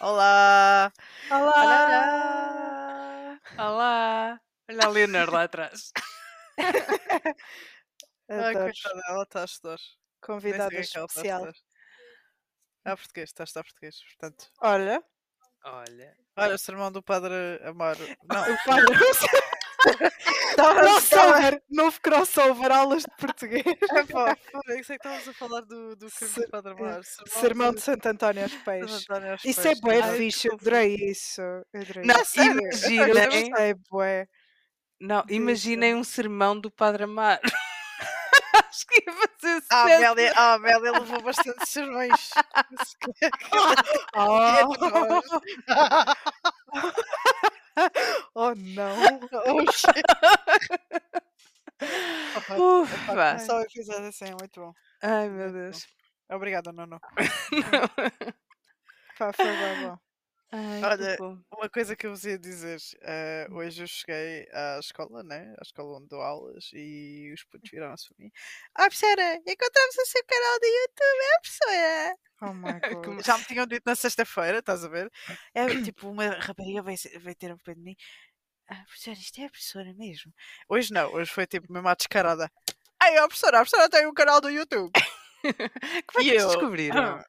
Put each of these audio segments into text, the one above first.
Olá! Olá! Olá! Olá! Olha a Leonor lá atrás. Ai, coitada, ela está a estudar. Convidada é a especial. estudar. Ah, português, está a estudar português, portanto. Olha, Olha. Olha, o sermão do Padre Amaro. Não, o padre. crossover! Novo crossover, aulas de português. é pá, é que estávamos a falar do, do crime Se- do Padre Amaro. Sermão de Santo António aos Peixes. Isso é bué Ai, fixe, eu adorei isso. Adorei Não, imaginem, Eu gostei, bué. não, imaginem um sermão do Padre Amaro. Acho que ia fazer Ah, a sucesso. Amélia, a Amélia levou bastante sermões. Oh, oh não. Oh, shit. Ufa. Só o episódio assim, é muito bom. Ai, meu Deus. Obrigada, Nono. Pá, foi bem bom. Ai, Olha. Uma coisa que eu vos ia dizer, eh, hoje eu cheguei à escola, né? À escola onde dou aulas e os putos viraram-se para mim. Ah, professora, encontramos o seu canal do YouTube, é, professora? Oh my Como- god. Já me tinham dito na sexta-feira, estás a ver? É tipo, uma rapariga vai, se- ter ao pé de mim. Ah, professora, isto é a professora mesmo? Hoje não, hoje foi tipo mesmo à descarada. Ai, ó, professora, a professora tem um canal do YouTube. Como é E que eu? descobriram?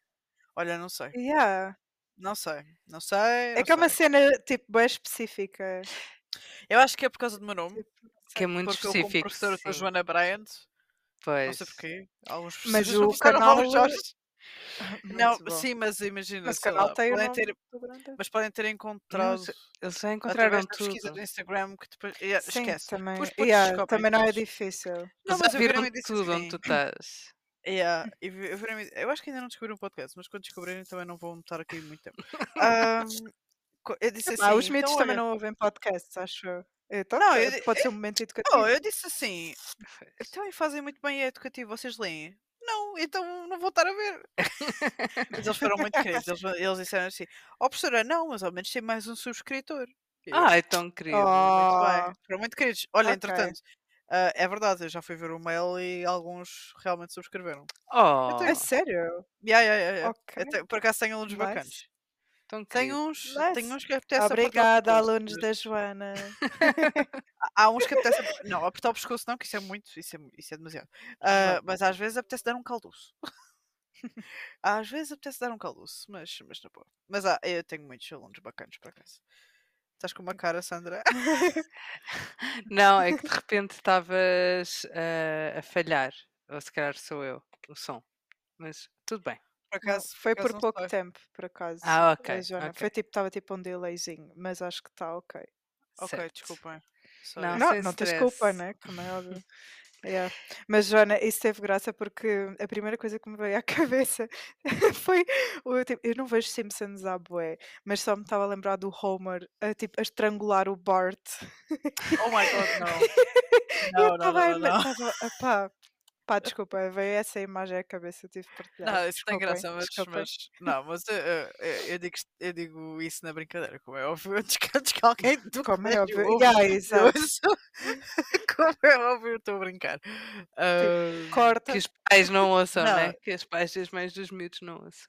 Olha, não sei, Yeah. Não sei, não sei. É não que é uma cena tipo bem específica. Eu acho que é por causa do meu nome. Tipo, Que é muito porque eu, como específico. professora, sou. Joana Bryant. Não Pois. sei porquê. Alguns Mas professores não o canal-. Não, bom. sim, mas imagina, Mas canal lá, tem o podem ter, Brandon. mas podem ter Não, encontrado eles- Eles já encontraram através da pesquisa tudo. do Instagram que depois yeah, Sim, esquece. também, yeah, também não é tudo. difícil. Não, mas eu viram tudo onde tu estás. Yeah, e eu, eu acho que ainda não descobri um podcast, mas quando descobrirem também não vão estar aqui muito tempo. Eu disse assim, Ah, os miúdos então, também olha, não ouvem podcasts, acho eu. Então, Não, eh, eu pode ser um momento educativo. oh, eu disse assim, então fazem muito bem é educativo, vocês leem? Não, então não vou estar a ver. Mas eles foram muito queridos. Eles, eles disseram assim: Ó professora, não, mas ao menos tem mais um subscritor. Eu, Ai, tão querido. Muito Oh, bem. Foram muito queridos. Olha, ok. entretanto, ah, é verdade, eu já fui ver o mail e alguns realmente subscreveram. Oh, é sério? Yeah, yeah, yeah, yeah. Ok. Até- por acaso tenho alunos Nice. bacanas. tão Tem uns, Nice. tem uns que apetece apertar o Obrigada, pescoço, alunos da Joana. Há há uns que apetece. ap- Não, apertar o pescoço não, que isso é muito, isso é, isso é demasiado. Ah, mas às vezes apetece dar um caldoço. às vezes apetece dar um caldoço, mas, mas na boa. Mas ah, eu tenho muitos alunos bacanas por acaso. Estás com uma cara, Sandra? Não, é que de repente estavas ah, a falhar. Ou se calhar sou eu, o som. Mas tudo bem. Por Não, acaso, foi acaso por não pouco sei. tempo, por acaso. Ah, ok. Joana. ok. Foi tipo, estava tipo um delayzinho, mas acho que está ok. Ok, Certo. desculpem. Não, Sorry. Não, sem não tens culpa, né? Como é óbvio. Yeah. Mas, Joana, isso teve graça porque a primeira coisa que me veio à cabeça foi. O, tipo, eu não vejo Simpsons à bué, mas só me estava a lembrar do Homer a, tipo, a estrangular o Bart. Oh my god, não. E eu Não, não, estava não, a não, não. Pá, pá, desculpa, veio essa imagem à cabeça, eu tive de partilhar. Não, isso tem Desculpem, graça, mas, mas não, mas eu, eu- eu- eu digo, eu digo isso na brincadeira, como é óbvio, antes que, antes que alguém do Como é óbvio. ouve Yeah, exato. como é óbvio, eu estou a brincar. Ah, Corta. Que os pais não ouçam, Não. né? Que os pais e as mães dos miúdos não ouçam.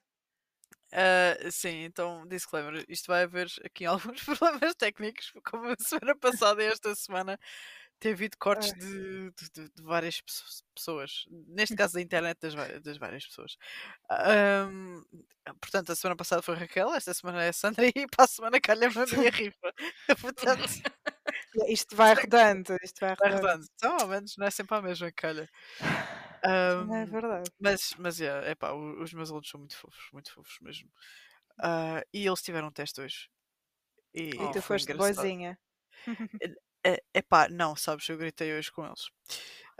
ah, sim, então, disclaimer, isto vai haver aqui alguns problemas técnicos, como a semana passada e esta semana tem havido cortes Ah. de, de- de- várias pesso- pessoas, neste caso da internet das, vai- das várias pessoas. Ahm, portanto, a semana passada foi Raquel, esta semana é a Sandra e para a semana calha-me a minha rifa. portanto, Isto vai rodando, isto vai vai rodando. rodando. Então, ao menos não é sempre a mesma calha. Não é verdade. mas, mas é, epá, o- os meus alunos são muito fofos, muito fofos mesmo. Ah, e eles tiveram um teste hoje. E, Oh, tu foste engraçado. boazinha. É, epá, não, sabes, eu gritei hoje com eles.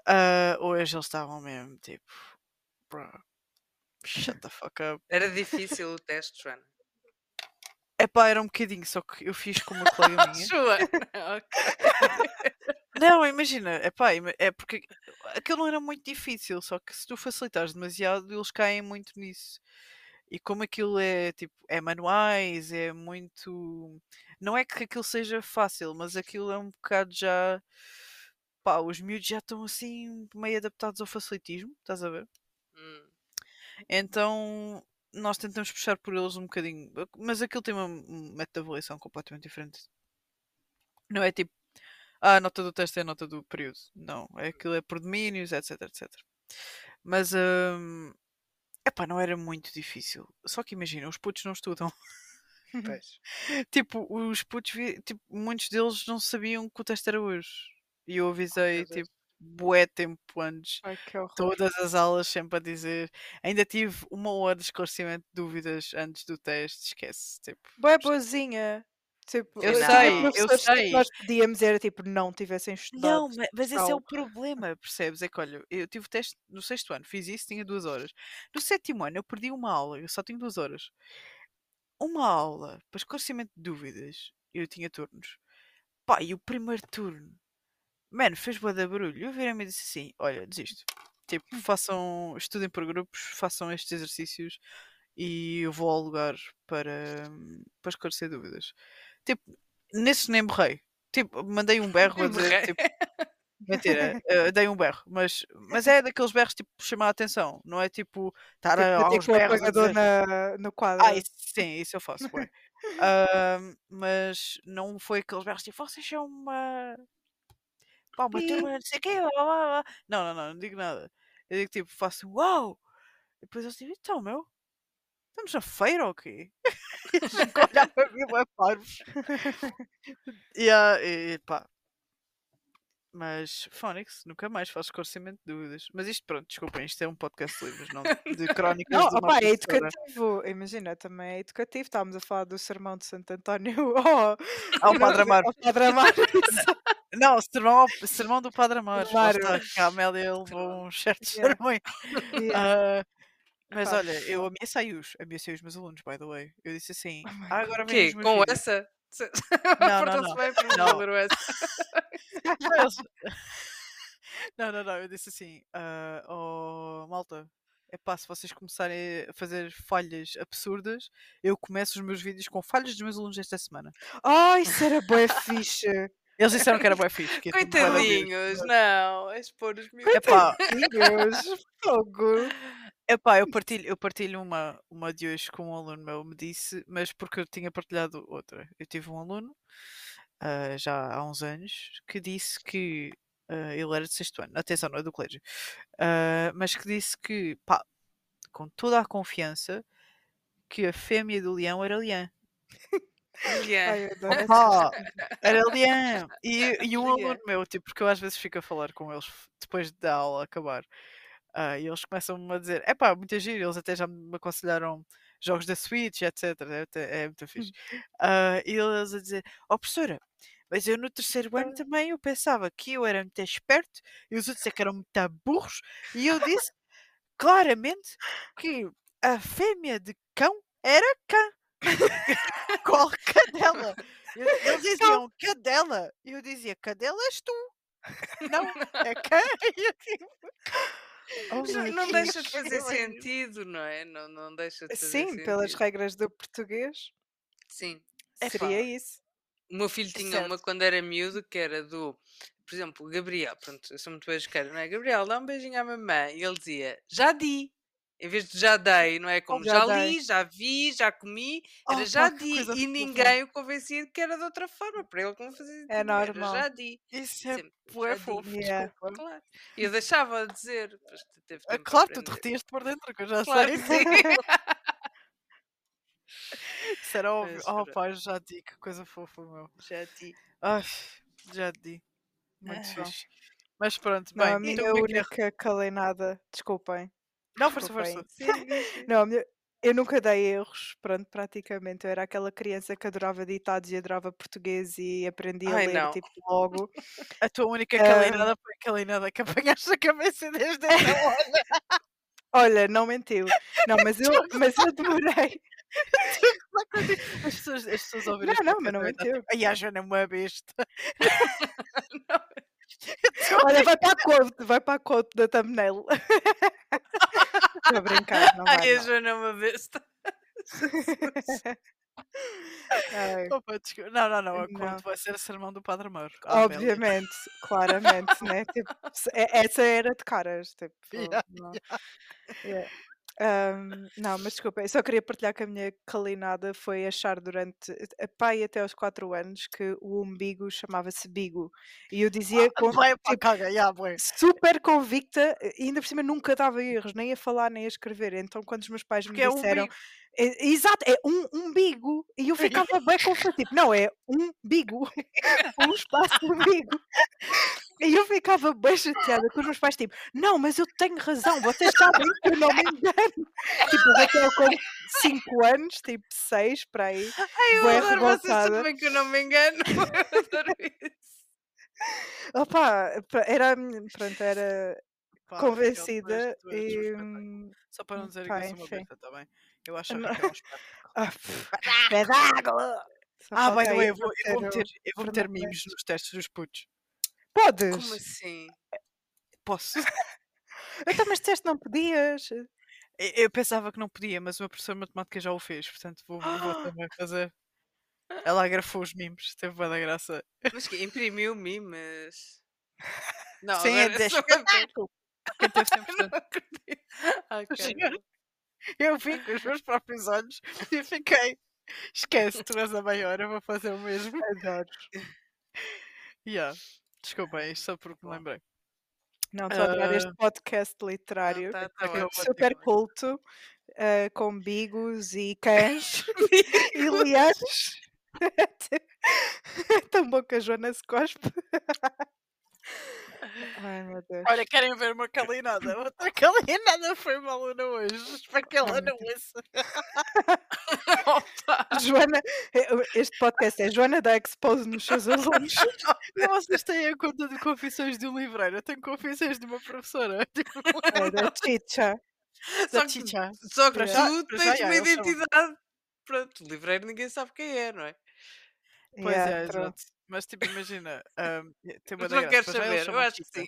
Ah, hoje eles estavam mesmo tipo, bro, shut the fuck up. Era difícil o teste, Joana. Epá, era um bocadinho, só que eu fiz com uma colega minha. Joana, ok. Não, imagina, epá, ima- é porque aquilo não era muito difícil, só que se tu facilitares demasiado, eles caem muito nisso. E como aquilo é tipo, é manuais, é muito. Não é que aquilo seja fácil, mas aquilo é um bocado já. pá, os miúdos já estão assim meio adaptados ao facilitismo, estás a ver? Hum. Então nós tentamos puxar por eles um bocadinho, mas aquilo tem uma um método de avaliação completamente diferente. Não é tipo, ah, a nota do teste é a nota do período. Não, é aquilo é por domínios, etc, etc. Mas, hum, epá, não era muito difícil. Só que imagina, os putos não estudam. Pois. tipo, os putos, vi- tipo, muitos deles não sabiam que o teste era hoje. E eu avisei, Deus. tipo, bué tempo antes Ai, que horror. todas as aulas sempre a dizer. Ainda tive uma hora de esclarecimento de dúvidas antes do teste, esquece. Tipo, Boa boazinha. Tipo, Eu tive sei, eu professores que sei. Nós pedíamos era tipo, não tivessem estudado. Não, ma- mas esse é o problema, percebes? É que olha, eu tive o teste no sexto ano, fiz isso, tinha duas horas. No sétimo ano eu perdi uma aula, eu só tinha duas horas. Uma aula para esclarecimento de dúvidas, eu tinha turnos. Pá, e o primeiro turno, mano, fez boa de barulho. Eu virei-me e disse assim: olha, desisto. Tipo, façam, estudem por grupos, façam estes exercícios e eu vou ao lugar para, para esclarecer dúvidas. Tipo, nesses nem borrei. Tipo, mandei um berro a dizer, tipo, Mentira, eh, dei um berro, mas, mas é daqueles berros tipo chamar a atenção, não é tipo estar a, Tipo, aos tipo berros a apagador dizer. na, no quadro. Ah, isso, sim, isso eu faço, bué. Ahm, mas não foi aqueles berros tipo, vocês são uma. Pá, uma turma, não sei o quê, blá, blá, blá." Não, não, não, não digo nada. Eu digo tipo, faço uau! E depois eles dizem, então, meu, estamos na feira ou quê? E eles a olhar para mim, bué parvos. E, ah, e pá. Mas Phonics, nunca mais faço esclarecimento de dúvidas. Mas isto, pronto, desculpem, isto é um podcast de livros, não de crónicas Não, de uma opá, é professora. educativo. Imagina, também é educativo. Estávamos a falar do sermão de Santo António ao, Ao Padre Amaro. ao Padre Amaro. Não, sermão, sermão do Padre Amaro. Lá Amaro. está, a Amélia levou uns certos Yeah. sermões. Yeah. Ah, mas Pá. olha, eu ameacei-os, ameacei os meus alunos, by the way. Eu disse assim, Oh ah, agora meus Com vídeos. essa? Não, não, não. bem para Não. não. Não, não, eu disse assim, ah, oh, malta, é pá, se vocês começarem a fazer falhas absurdas, eu começo os meus vídeos com falhas dos meus alunos esta semana. Ai, isso era bué fixe. Eles disseram que era bué fixe. Que de ouvir. Coitadinhos, não. És pôr os. Epá, Deus, fogo. Epá, eu partilho, eu partilho uma, uma de hoje com um aluno meu, me disse, mas porque eu tinha partilhado outra. Eu tive um aluno, ah, já há uns anos, que disse que ah, ele era de sexto ano, atenção, não é do colégio, ah, mas que disse que, pá, com toda a confiança, que a fêmea do leão era leão. Yeah. Ai, Opa, era leão. E, e um aluno meu, tipo, porque eu às vezes fico a falar com eles depois da aula acabar. Ah, e eles começam-me a dizer: é pá, muito giro. Eles até já me aconselharam jogos da Switch, etc. É, é muito fixe. Ah, e eles a dizer: ó professora, mas eu no terceiro ano também eu pensava que eu era muito esperto e os outros é que eram muito burros. E eu disse claramente que a fêmea de cão era cã. Qual cadela? Eles diziam cadela. E eu dizia cadela és tu. Não, é cã. E eu tipo, oh Não, deixa de fazer sentido, não é? Não, não deixa de fazer Sim, pelas sentido. regras do português, Sim. Seria isso. O meu filho tinha uma Certo. quando era miúdo que era do, por exemplo, Gabriel, pronto, eu sou muito beijoqueira, não é? Gabriel, dá um beijinho à mamãe. E ele dizia, já di. Em vez de já dei, não é? Como já já, li, já vi, já comi, era Oh, já pá, di. E ninguém o convencia de que era de outra forma. Para ele, como fazia É normal. já di. Isso é Sempre, bué fofo, Yeah. Claro. Eu deixava de dizer, Ah, Claro, tu derretias-te por dentro, que eu já Claro sei. Isso era óbvio. Oh pá, já di, que coisa fofa, meu. já di. Ai, já di. Muito Ah. fixe. Mas pronto, Não, bem. a minha então como é que é? única caleinada, desculpem. Não, força, força. Não, eu nunca dei erros, pronto, praticamente. Eu era aquela criança que adorava ditados e adorava português e aprendia Ai, a ler, não. tipo, logo. A tua única calinada foi a calinada que apanhaste a cabeça desde essa hora. Olha, não mentiu. Não, mas eu, mas eu demorei. As pessoas, as pessoas ouviram Não, não, mas não mentiu. tipo, Ai, a Joana é uma besta. Olha, vai para a quote, vai para a quote da thumbnail. Estou a brincar, não vai. Ai, a não. Joana é uma besta. Opa. Não, não, não. A quando vai ser o sermão do Padre Amélia. obviamente, claramente, né? Tipo, essa era de caras, tipo, Yeah, não. Yeah. Ahm, não, mas desculpa, eu só queria partilhar que a minha calinada foi achar durante a pai até aos 4 anos que o umbigo chamava-se bigo. E eu dizia com, tipo, caga, super convicta, e ainda por cima nunca dava erros, nem a falar nem a escrever. Então, quando os meus pais me Porque é um disseram, bigo. É- exato, é um umbigo, e eu ficava bem confusa, tipo, não, é um bigo, um espaço umbigo. E eu ficava bem chateada com os meus pais, tipo, não, mas eu tenho razão, vocês sabem que eu não me engano. Tipo, eu até com 5 anos, tipo 6 para aí, Ai, eu adoro vocês sabem que eu não me engano. Eu adoro isso. Opa, era, pronto, era convencida e. hum, Só para não dizer que eu sou uma besta, está bem? Eu acho Não. Raquel um espetáculo. Ah, espetáculo! Ah, by the way, eu vou, eu vou aparecer meter, eu vou meter memes nos testes dos putos. Podes? Como assim? Posso? Então, mas disseste não podias. Eu- Eu pensava que não podia, mas o meu professor de matemática já o fez, portanto vou, vou também fazer. Ela agrafou os memes, teve boa da graça. Mas que imprimiu memes. Não, Sim, é espetáculo. Quem teve 100%. não acredito. Ok. Eu vi com os meus próprios olhos e fiquei. Esquece, tu és a maior, eu vou fazer o mesmo. Adoro. Yeah. Desculpem, isto só porque me Bom. lembrei. Não, estou a adorar este Ah, podcast literário. tá- tá Raquel, ótimo. super ótimo. culto, ah, com bigos e cães e leões. Tão bom que a Joana se cospe. Ai meu Deus. Olha, querem ver uma calinada? Outra calinada foi uma aluna hoje. Espero que ela não ouça. Joana, eh, este podcast é Joana da Expose nos seus alunos. Não, vocês têm a conta de confissões de um livreiro. Eu tenho confissões de uma professora. Tipo, É da Chicha. Só da que, Chicha. só que já- tu tens já, uma identidade. Pronto, o livreiro ninguém sabe quem é, não é? Pois Yeah, é, true. Mas tipo, imagina, ahm, tem uma Mas não quero saber, eu acho que sim.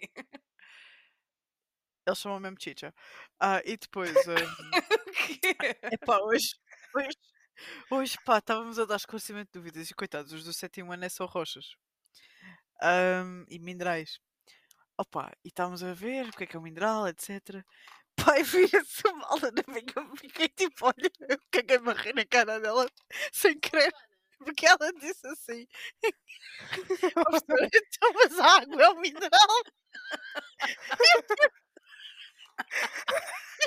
Eles chamam mesmo Chicha. Ah, e depois, O quê? epá, hoje, hoje, hoje, pá, estávamos a dar esclarecimento de dúvidas e coitados, os do sétimo ano é só rochas. Ahm, e minerais. Opa, e estávamos a ver o que é que é um mineral, etc. Pai, via-se mal na minha, fiquei tipo, olha, eu caguei-me a rir na cara dela, sem querer, porque ela disse assim, "Ó, professora, então, mas a água é um mineral?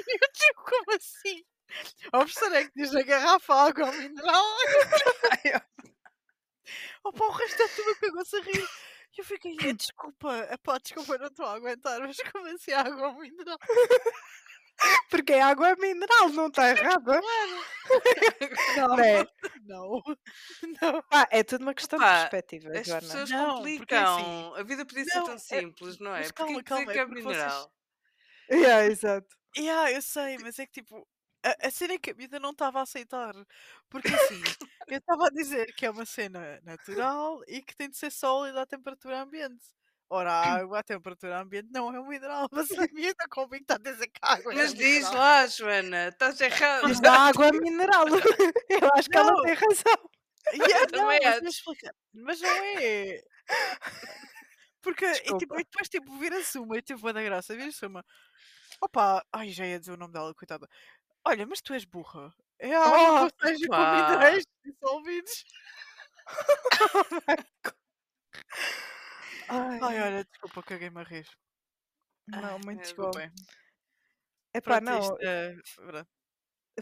E eu tipo, como assim? Ó, professora, é que diz na garrafa água é um mineral? Opa, o resto é tudo pegou-se a rir. E eu fiquei, "Eh, desculpa, epá, desculpa, não estou a aguentar, mas como assim a água é um mineral? Porque a água é mineral, não está errada. Não, Né? não, não. Ah, é tudo uma questão de Opa, perspectiva, As Joana. pessoas Não, porque é assim, complicam. A vida podia ser não, tão é- simples, não é? mas Porquê calma, dizer calma, que é é porque vocês- mineral? Yeah, exato. Yeah, eu sei, mas é que tipo, a, a cena é que a vida não estava a aceitar. Porque assim, eu estava a dizer que é uma cena natural e que tem de ser sólida à temperatura ambiente. Ora, a água à temperatura ambiente não é um mineral, mas a minha está convicta a dizer que a água é Mas um diz mineral. lá, Joana, estás errado. Diz da água é mineral. Eu acho que ela Não. tem razão. Yeah, não, também mas, acho. vou explicar. mas não é. Porque e, tipo, e depois tipo, vira-se uma e boa da graça, vira-se uma. Opa, ai, já ia dizer o nome dela, coitada. Olha, mas tu és burra. É a água que seja com minerais dissolvidos. Ai, Ai, olha, desculpa, caguei-me a rir. não, muito é, bom. Desculpem. Epá, Pronto, não, isto é.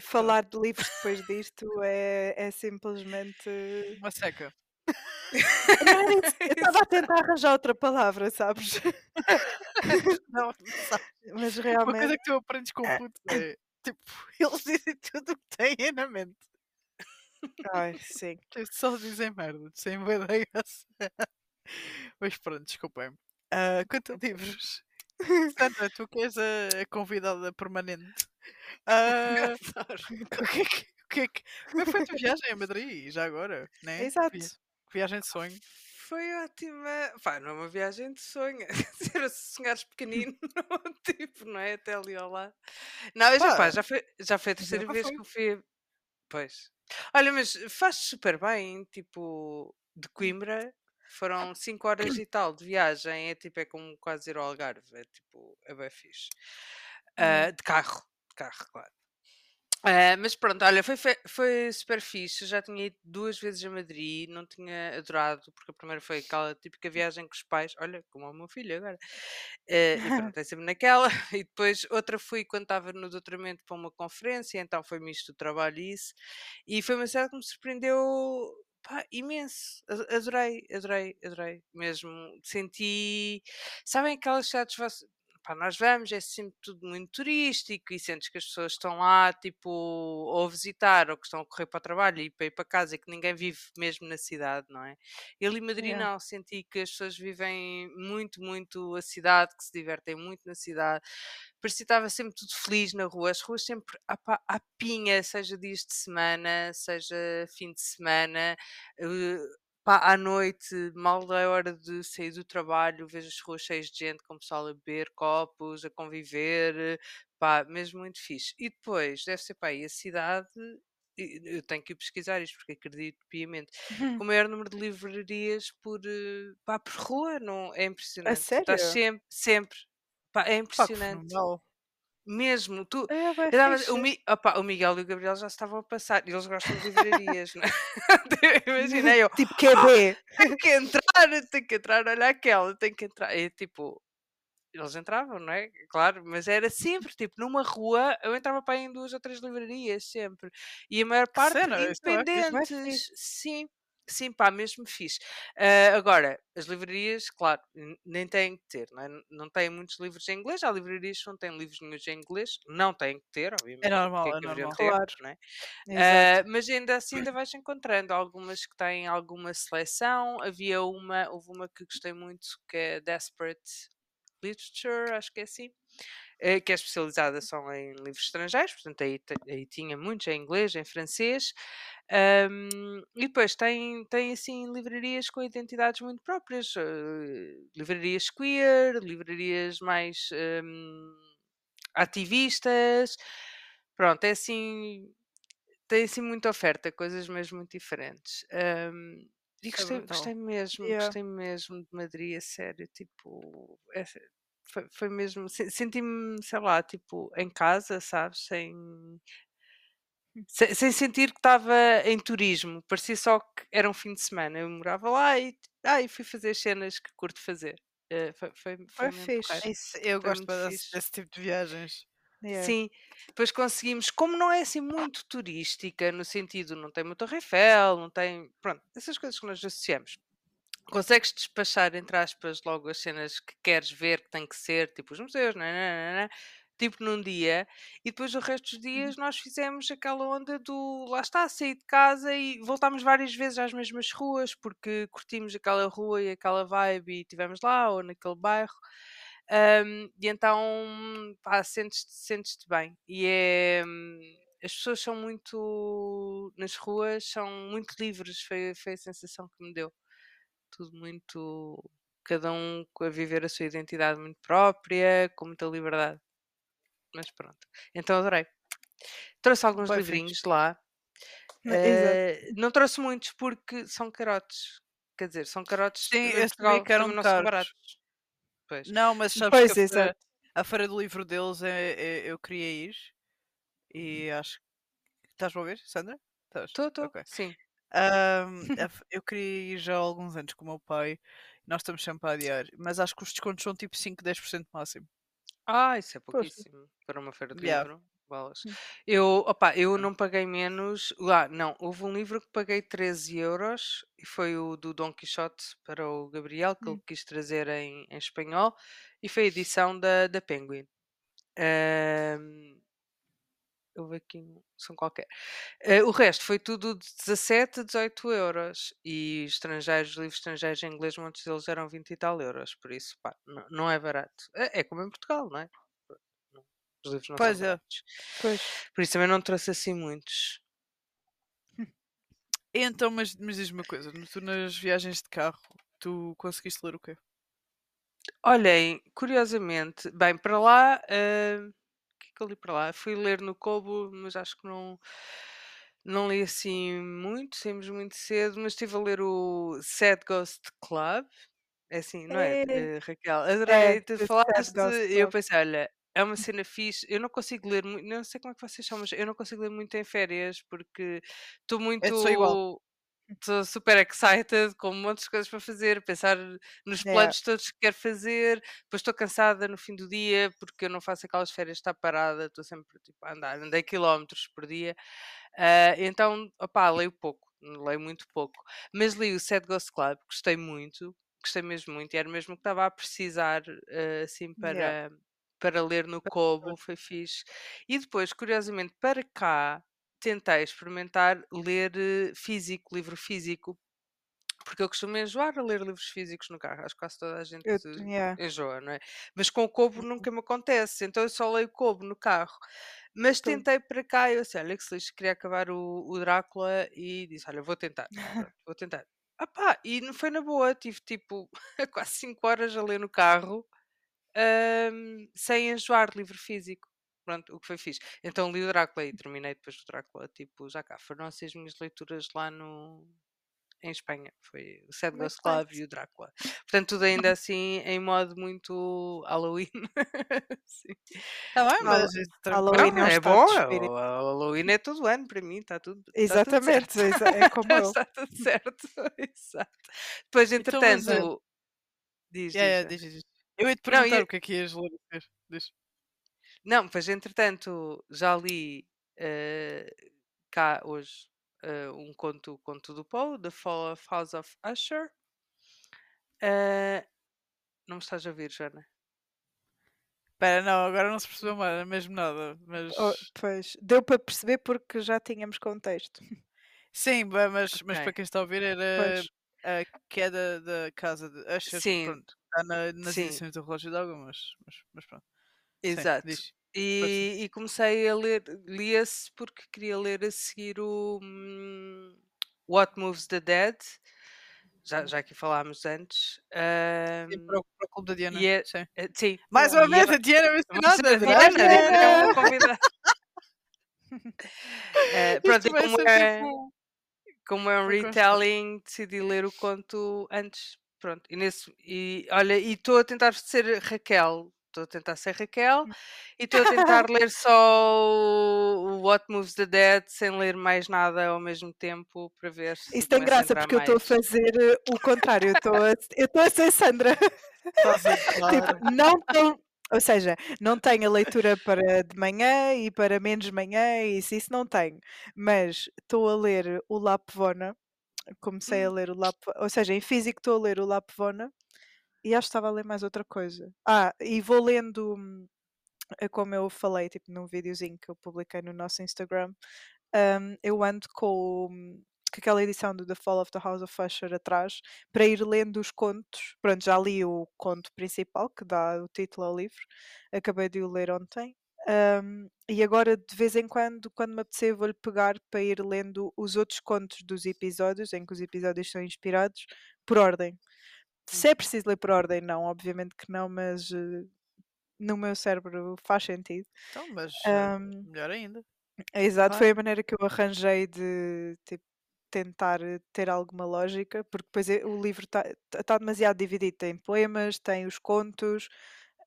falar de livros depois disto é, é simplesmente. Uma seca. Não. Eu estava a tentar arranjar outra palavra, sabes? Não, não sabe. Mas Uma coisa realmente. que tu aprendes com putos é. Tipo, eles dizem tudo o que têm na mente. Ai, sim. Só dizem merda, sem graça. Mas pronto, desculpem. Ah, quanto a livros. Sandra, tu que és a, a convidada permanente. Adoro. o que é que, o que é que- como é que foi a tua viagem a Madrid, já agora? Né? Exato. Vi- Viagem de sonho. Foi ótima. Pá, não é uma viagem de sonho. Se sonhares pequenino, tipo, não é? Até ali lado. Não, já, Pá, já, foi, já foi a terceira vez foi. que eu fui. Pois. Olha, mas faz super bem, tipo, de Coimbra foram 5 horas e tal de viagem, é tipo, é como quase ir ao Algarve, é tipo, é bem fixe. Ah, de carro, de carro, claro. Ah, mas pronto, olha, foi, foi super fixe. Eu já tinha ido duas vezes a Madrid, não tinha adorado, porque a primeira foi aquela típica viagem com os pais, olha, como o meu filho agora. Ah, e pronto, é sempre naquela. E depois outra fui quando estava no doutoramento para uma conferência, então foi misto o trabalho e isso. E foi uma cidade que me surpreendeu pá, imenso. Adorei, adorei, adorei mesmo. Senti. Sabem aquelas cidades. Pá, nós vamos, é sempre tudo muito turístico e sentes que as pessoas estão lá, tipo, ou a visitar, ou que estão a correr para o trabalho e para ir para casa e que ninguém vive mesmo na cidade, não é? E ali em Madrid Yeah. não, senti que as pessoas vivem muito, muito a cidade, que se divertem muito na cidade. Parecia que estava sempre tudo feliz na rua, as ruas sempre à, à pinha, seja dias de semana, seja fim de semana. eh, Pá, à noite, mal é hora de sair do trabalho, vejo as ruas cheias de gente, com o pessoal a beber copos, a conviver, pá, mesmo muito fixe. E depois, deve ser pá, aí a cidade, e eu tenho que pesquisar isto porque acredito piamente, com o maior número de livrarias por, eh, pá, por rua, não, é A impressionante. Estás sério? sempre, sempre, pá, é Pá, que impressionante. fenomenal. Mesmo, tu, É, dava- o, Mi- opá, o Miguel e o Gabriel já estavam a passar e eles gostam de livrarias, não é? Imagina eu, Tipo QB. tenho que entrar, tenho que entrar, olha aquela, tenho que entrar. E tipo, eles entravam, não é? Claro, mas era sempre, tipo, numa rua, eu entrava para aí em duas ou três livrarias, sempre. E a maior Que parte cena, é é independentes, fixe. sim. Sim, pá, mesmo fixe. Ah, agora, as livrarias, claro, nem têm que ter, não, é? Não têm muitos livros em inglês. Há livrarias que não têm livros nenhum em inglês, não têm que ter, obviamente. É normal, é é normal. ter, Claro. não é? Ah, mas ainda assim ainda vais encontrando algumas que têm alguma seleção. Havia uma, houve uma que gostei muito que é Desperate Literature, acho que é assim, eh, que é especializada só em livros estrangeiros, portanto aí, aí tinha muitos em inglês, em francês. Ahm, e depois tem, tem assim livrarias com identidades muito próprias, eh, livrarias queer, livrarias mais ahm, ativistas. Pronto, é assim, tem assim muita oferta, coisas mesmo muito diferentes. Ahm, e é gostei, gostei mesmo, Yeah. gostei mesmo de Madrid, a sério, tipo, é- foi, foi mesmo, se- senti-me, sei lá, tipo, em casa, sabes, sem, sem, sem sentir que estava em turismo, parecia só que era um fim de semana, eu morava lá e, ah, e fui fazer as cenas que curto fazer. Eh, foi, foi, foi fixe. porreiro. Isso, eu Foi gosto desse, desse tipo de viagens. Yeah. Sim, depois conseguimos, como não é assim muito turística, no sentido, não tem muita Eiffel, não tem, pronto, essas coisas que nós associamos. Consegues despachar, entre aspas, logo as cenas que queres ver, que tem que ser, tipo os museus, nananana, tipo num dia, e depois o resto dos dias nós fizemos aquela onda do, lá está, sair de casa e voltámos várias vezes às mesmas ruas, porque curtimos aquela rua e aquela vibe e estivemos lá, ou naquele bairro. Ahm, e então, pá, sentes-te sentes bem. E é. As pessoas são muito. Nas ruas, são muito livres. Foi, foi a sensação que me deu. Tudo muito. Cada um a viver a sua identidade muito própria, com muita liberdade. Mas pronto. Então adorei. Trouxe alguns Bué livrinhos fixe. lá. Eh, não trouxe muitos porque são carotes. Quer dizer, são carotes Sim, eu Portugal que eram não são baratos. Pois. Não, mas sabes Pois, que a a feira do livro deles é, é- eu queria ir e acho que. Estás a ouvir, Sandra? Estou, estou. Ok. Sim. F- eu queria ir já há alguns anos com o meu pai. Nós estamos sempre a adiar, mas acho que os descontos são tipo 5, 10% máximo. Ah, isso é Poxa. pouquíssimo para uma feira de Yeah. livro. Bolas. Hum. Eu, opa, eu não paguei menos. Lá, não, houve um livro que paguei 13 euros e foi o do Dom Quixote para o Gabriel, que ele Hum. quis trazer em, em espanhol, e foi a edição da, da Penguin. Ahm, houve aqui um som qualquer. Eh, o resto foi tudo de 17 a 18 euros. E estrangeiros, livros estrangeiros em inglês, muitos deles eram 20 e tal euros. Por isso, pá, não, não é barato. É, é como em Portugal, não é? Os livros não Pois são é. baratos. Pois. Por isso também não trouxe assim muitos. Então, mas, mas diz-me uma coisa: tu nas viagens de carro, tu conseguiste ler o quê? Olhem, curiosamente, bem, para lá, o que é que eu li para lá? Fui ler no Kobo, mas acho que não. Não li assim muito, saímos muito cedo, mas estive a ler o Sad Ghost Club. É assim, não é, É, eh, Raquel? é, Adorei, tu The Sad falaste eu pensei, olha, é uma cena fixe. Eu não consigo ler muito, não sei como é que vocês são, mas eu não consigo ler muito em férias porque estou É só igual. Estou super excited, com um monte de coisas para fazer, pensar nos Yeah. planos todos que quero fazer. Depois estou cansada no fim do dia porque eu não faço aquelas férias de estar parada, estou sempre tipo, a andar, andei quilómetros por dia. Ah, então, opá, leio pouco, leio muito pouco. Mas li o Sad Ghost Club, gostei muito, gostei mesmo muito, e era mesmo o que estava a precisar ah, assim para, para ler no Kobo, foi fixe. E depois, curiosamente, para cá, tentei experimentar ler eh, físico, livro físico, porque eu costumo enjoar a ler livros físicos no carro. Acho que quase toda a gente Eu, yeah. enjoa, não é? Mas com o Kobo nunca me acontece, então eu só leio Kobo no carro. Mas Então- tentei para cá eu disse, olha que se lixo, queria acabar o, o Drácula e disse, olha, vou tentar, pronto, vou tentar. Ah pá, e não foi na boa, tive tipo quase 5 horas a ler no carro ahm, sem enjoar de livro físico. Pronto, o que foi fixe. Então li o Drácula e terminei depois do Drácula, tipo, já cá. Foram assim as minhas leituras lá no, em Espanha. Foi o Sad Ghost Club e o Drácula. Portanto, tudo ainda assim em modo muito Halloween. Sim. Tá bem, mas. Halloween Não, é um é bom. é- o Halloween é todo ano para mim, está tudo, tá tudo Exatamente, certo. exa- é como eu. Está tudo certo. Exato. Depois, Então, mas, eh, entretanto, diz, Yeah, diz. diz. Eu ia te Não, perguntar ia- o que é que ias ler. Diz. Não, pois entretanto já li eh, cá hoje eh, um conto, conto do Poe, The Fall of House of Usher. Eh, não me estás a ouvir, Joana? Espera, não, agora não se percebeu mais, mesmo nada. Mas. Oh, pois, deu para perceber porque já tínhamos contexto. Sim, mas, mas Ok. para quem está a ouvir era Pois. a queda da casa de Usher. Sim, Pronto, está na- nas sim. edições do Relógio de Água, mas, mas, mas pronto. Exato. diz. E, e comecei a ler, li esse porque queria ler a seguir o hum, What Moves the Dead. Já, já aqui falámos antes. Sim, Ahm, para, o, para o Clube da Diana. é, Sim. eh, sim, Mais uma é vez a Diana mencionada. a Diana, a Diana é uma Diana! convidada. Eh, pronto, e como é, tipo. como é um retelling, decidi ler o conto antes. Pronto, e nesse, e olha, e estou a tentar ser Raquel. Estou a tentar ser Raquel e estou a tentar ler só o What Moves the Dead sem ler mais nada ao mesmo tempo para ver se Isso tem graça porque eu estou a mais. fazer eh, o contrário. Eu estou a, estou ser Sandra. Tipo, não tô- ou seja, não tenho a leitura para de manhã e para menos de manhã, isso, isso não tenho. Mas estou a ler o Lapvona, comecei a Hum. ler o Lap, ou seja, em físico estou a ler o Lapvona e acho que estava a ler mais outra coisa. Ah, e vou lendo, hum, eh, como eu falei, tipo num videozinho que eu publiquei no nosso Instagram, hum, eu ando com, o- com aquela edição do The Fall of the House of Usher atrás para ir lendo os contos. Pronto, já li o conto principal que dá o título ao livro, acabei de o ler ontem. hum, e agora, de vez em quando, quando me apetecer, vou-lhe pegar para ir lendo os outros contos dos episódios, em que os episódios são inspirados, por ordem. Se é preciso ler por ordem, não, obviamente que não, mas eh, no meu cérebro faz sentido. Então, mas eh, Hum, melhor ainda. exato, Claro. foi a maneira que eu arranjei de tipo, tentar eh, ter alguma lógica, porque depois é- o livro está tá demasiado dividido. Tem poemas, tem os contos,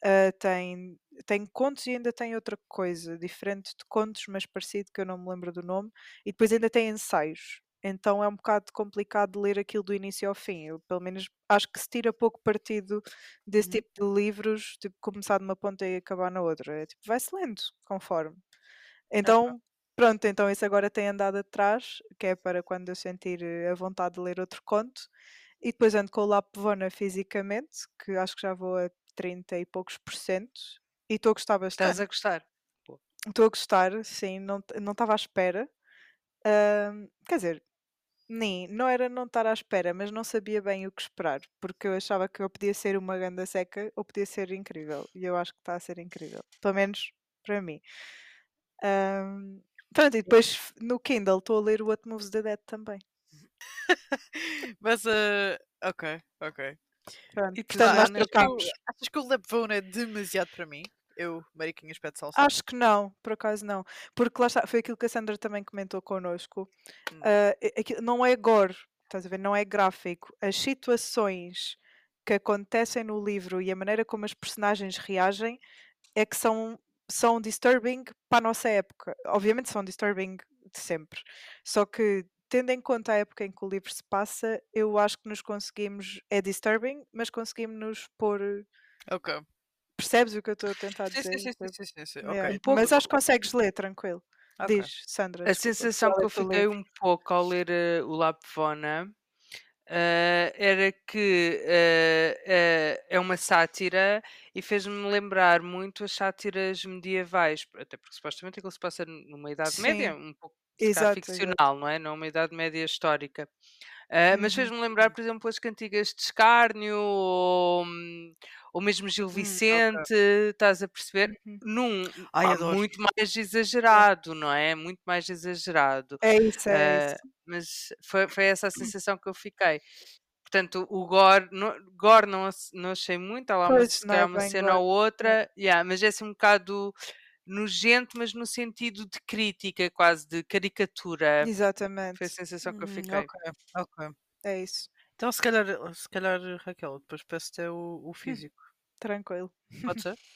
ah, tem, tem contos e ainda tem outra coisa diferente de contos, mas parecido que eu não me lembro do nome, e depois ainda tem ensaios. Então é um bocado complicado ler aquilo do início ao fim. Eu, pelo menos, acho que se tira pouco partido desse Uhum. tipo de livros, tipo, começar de uma ponta e acabar na outra. É tipo, vai-se lendo, conforme. Então, pronto, então isso agora tem andado atrás, que é para quando eu sentir eh, a vontade de ler outro conto. E depois ando com o Lapvona fisicamente, que acho que já vou a 30 e poucos por cento. E estou a gostar Estás bastante. a gostar? Estou a gostar, sim, não estava à espera. Ahm, quer dizer, nem, não era não estar à espera, mas não sabia bem o que esperar, porque eu achava que eu podia ser uma ganda seca ou podia ser incrível. E eu acho que está a ser incrível, pelo menos para mim. Ahm, pronto, e depois no Kindle estou a ler o What Moves the Dead também. Mas, eh, ok, ok. Pronto, E portanto, nós Joana, achas, que o, trocámos. achas que o Lapvone é demasiado para mim? Eu, Mariquinhas de Salsa. Acho que não, por acaso não. Porque lá está, foi aquilo que a Sandra também comentou connosco. Hum. Aquilo não é gore, estás a ver? Não é gráfico. As situações que acontecem no livro e a maneira como as personagens reagem é que são, são disturbing para a nossa época. Obviamente são disturbing de sempre. Só que, tendo em conta a época em que o livro se passa, eu acho que nos conseguimos. É disturbing, mas conseguimos nos pôr. Ok. Percebes o que eu estou a tentar Sim, dizer? sim, sim, sim, sim, sim. yeah. Ok. pouco- Mas acho que consegues ler, tranquilo. ok. Diz, Sandra. A sensação que é eu fiquei um pouco ao ler eh, o Lapvona eh, era que eh, é uma sátira e fez-me lembrar muito as sátiras medievais, até porque supostamente aquilo se passa numa Idade Média, Sim, um pouco exato, exato. ficcional, não é? Não uma Idade Média histórica. Ah, mas Uhum. fez-me lembrar, por exemplo, as cantigas de escárnio ou, hum, ou mesmo Gil Hum, ok. Vicente, estás a perceber? Uhum. Num, Ai, adoro. muito mais exagerado, não é? Muito mais exagerado. É isso, é Ah, isso. mas foi, foi essa a sensação que eu fiquei. Portanto, o gore, no, gore não, não achei muito, há lá uma, é calhar uma cena gore. ou outra, yeah, mas é assim um bocado nojento, mas no sentido de crítica, quase de caricatura. Foi a Exatamente. sensação que eu Hum, fiquei. ok, ok. É isso. Então, se calhar, se calhar Raquel, depois peço-te é o, o físico. Tranquilo. Pode ser?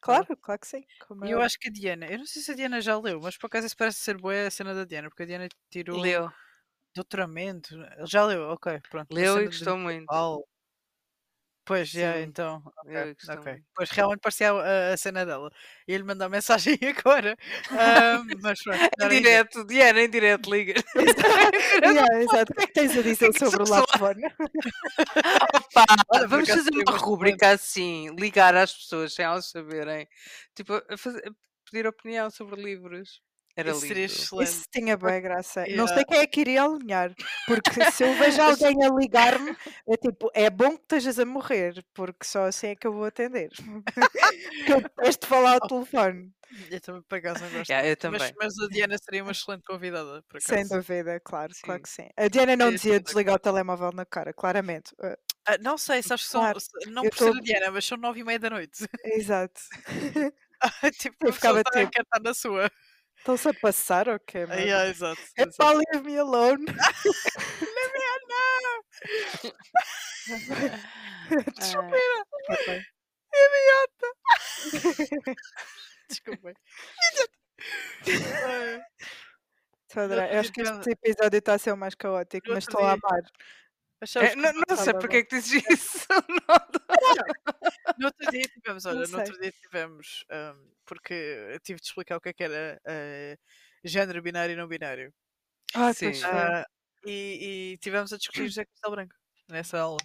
Claro, claro que sim. Como E eu acho que a Diana, eu não sei se a Diana já leu, mas por acaso isso parece ser boa a cena da Diana, porque a Diana tirou Leu, doutoramento. Já leu, ok, pronto. leu e gostou muito. Pois, Sim, então, ok, leu e gostou ok. muito. Pois realmente parecia a, a cena dela. E ele mandou mensagem agora. Ahm, mas pronto, Em direto, Diana, em direto, liga. Yeah, exato. O que é que tens a dizer que sobre o Lapvona? Opa, vamos fazer uma muito rúbrica assim, ligar às pessoas sem elas saberem. Tipo, fazer- pedir opinião sobre livros. Era Isso seria lindo. excelente. Isso tinha boa graça. Não sei Yeah. quem é que iria alinhar, porque se eu vejo alguém a ligar-me, é tipo, é bom que estejas a morrer, porque só assim é que eu vou atender. Porque eu detesto falar ao telefone. Eu também por acaso não gosto. Yeah, eu também. Mas, mas a Diana seria uma excelente convidada, por Sem acaso. dúvida, claro, claro Sim. que sim. A Diana não dizia desligar o telemóvel na cara, claramente. Uh, Ah, não sei, sabes que são, Claro, não eu por ser tô- a Diana, mas são nove e meia da noite. exato. tipo, Eu a ficava a querer estar na sua. Estão-se a passar, ok, Ah, mano. yeah, exato. É exato. pá, leave me alone. Ah, Ok. Desculpem. Ai, Estou a adorar. Eu acho que este episódio está a ser o mais caótico, mas estou a amar. Mas é, não, não sei porque é que dizes isso. No outro dia tivemos, olha, no outro dia tivemos, ahm, porque eu tive de explicar o que é que era ah, género binário e não binário. Ah, Sim. Ah, e, e tivemos a discutir José Cristal Branco nessa aula.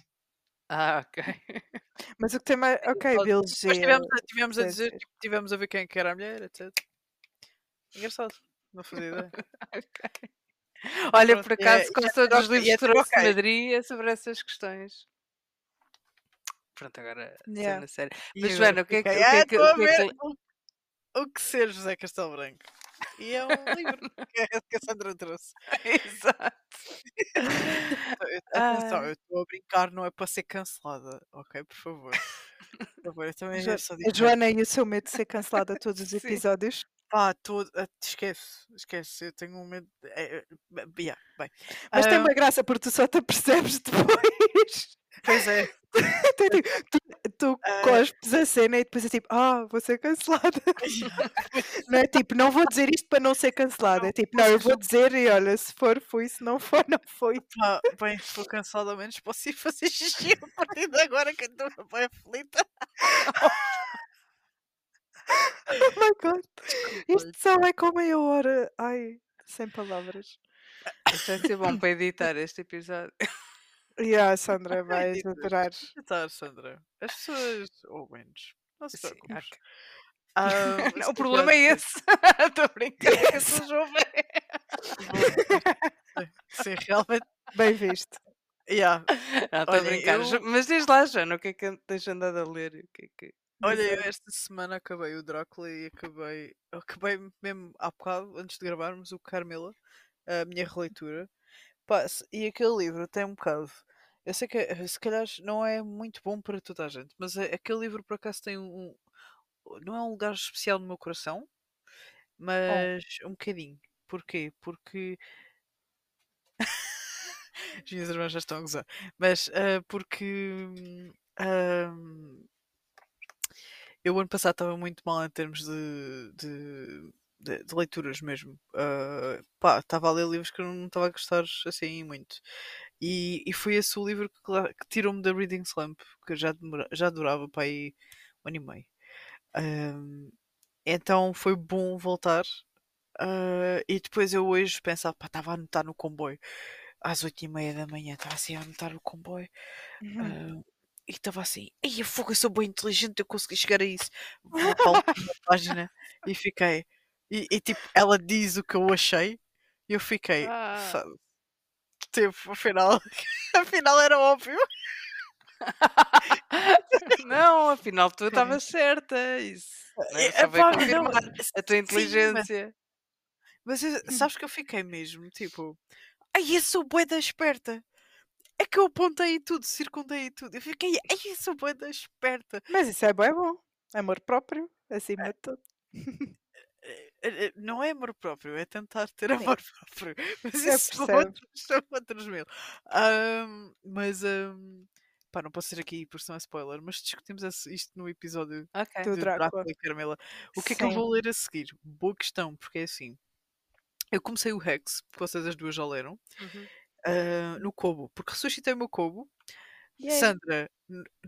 Ah, ok. Mas o que tem mais. Ok, Depois biologia. tivemos, a- tivemos a dizer, tipo, tivemos a ver quem é que era a mulher, etc. Engraçado. Não fazia ideia. ok. Olha, por e é- acaso, e é todos os e livros é de Trouxe de. Madrid é sobre essas questões. Pronto, agora Yeah. cena séria. E Mas, agora Joana, o que é que, o que, "Ah, é que, a o que, é que o, que ser José Castelo Branco. E é um livro que a que a Sandra trouxe. Exato. Então, Atenção, Ah. eu estou a brincar, não é para ser cancelada, ok? Por favor. Por favor, eu também Jo- é A. Joana e o seu medo de ser cancelada todos os episódios. Pá, todo, ah, esquece, esquece, eu tenho um medo. É, é, bem, yeah, bem. Mas tem Ah, uma graça porque tu só te apercebes depois. Pois é, tu, tipo, tu, tu Ah. cospes a cena e depois é tipo, ah, vou ser cancelada. Não é tipo, não vou dizer isto para não ser cancelada. É tipo, não, eu vou dizer e olha, se for, fui, se não for, não foi. pá, bem, se for cancelada, ao menos posso ir fazer xixi a partir de agora que eu estou bem aflita. Oh my god. Isto só vai com meia hora. Ai, sem palavras. Isto vai ser bom para editar este episódio. E a Sandra vai Acredito. adorar. Tá, Sandra. As pessoas ouvem-nos. Não se. Ah, Não, o problema é esse. Estou a brincar pessoas ouvem. Sim, realmente. Bem visto. Yeah. Estou a Olha, brincar. eu- Mas diz lá, Joana, o que é que tens andado a ler? e O que é que... Olha, eu Exato. esta semana acabei o Drácula e acabei. Acabei mesmo há bocado, antes de gravarmos, o Carmela, a minha releitura. Pá, se- e aquele livro tem um bocado. Eu sei que eh, se calhar não é muito bom para toda a gente, mas é- aquele livro por acaso tem um, não é um lugar especial no meu coração, mas um bocadinho. Porquê? Porque as minhas irmãs já estão a gozar. Mas ah, porque hum, ahm, eu ano passado estava muito mal em termos de, de, de- de leituras mesmo. Ah, pá, estava a ler livros que eu não estava a gostar assim muito. E, e foi esse o livro que, que tirou-me da Reading Slump, que eu já, demora- já durava para aí um ano e meio. Ahm, então foi bom voltar. ah, e depois eu hoje pensava, pá, estava a anotar no comboio às oito e meia da manhã, estava assim a anotar o comboio Uhum. ah, e estava assim, ei, fogo, eu sou bem inteligente, eu consegui chegar a isso. Vou para a página e fiquei. E, e, tipo, ela diz o que eu achei e eu fiquei. Ah. "Fa- Tipo, afinal, afinal era óbvio. não, afinal tu estavas certa. Isso. Não É, é? Só veio epá, não, confirmar a tua sim, inteligência. Mas eu- sabes que eu fiquei mesmo, tipo, ai, eu sou bué da esperta. É que eu apontei tudo, circundei tudo. Eu fiquei, ai, eu sou bué da esperta. Mas isso é bem bom. Amor próprio, acima de tudo. Eh, eh, Não é amor próprio, é tentar ter Sim. amor próprio. Mas Eu isso são outros, são outros mil. Ahm, mas, ahm, pá, não posso ser aqui por não é spoiler, mas discutimos isto no episódio Ok. Do Drácula. E Carmela. O que é que eu Sim. vou ler a seguir? Boa questão, porque é assim. Eu comecei o Rex, que vocês as duas já leram, Uhum. Ah, no Kobo, porque ressuscitei o meu Kobo. Yay. Sandra,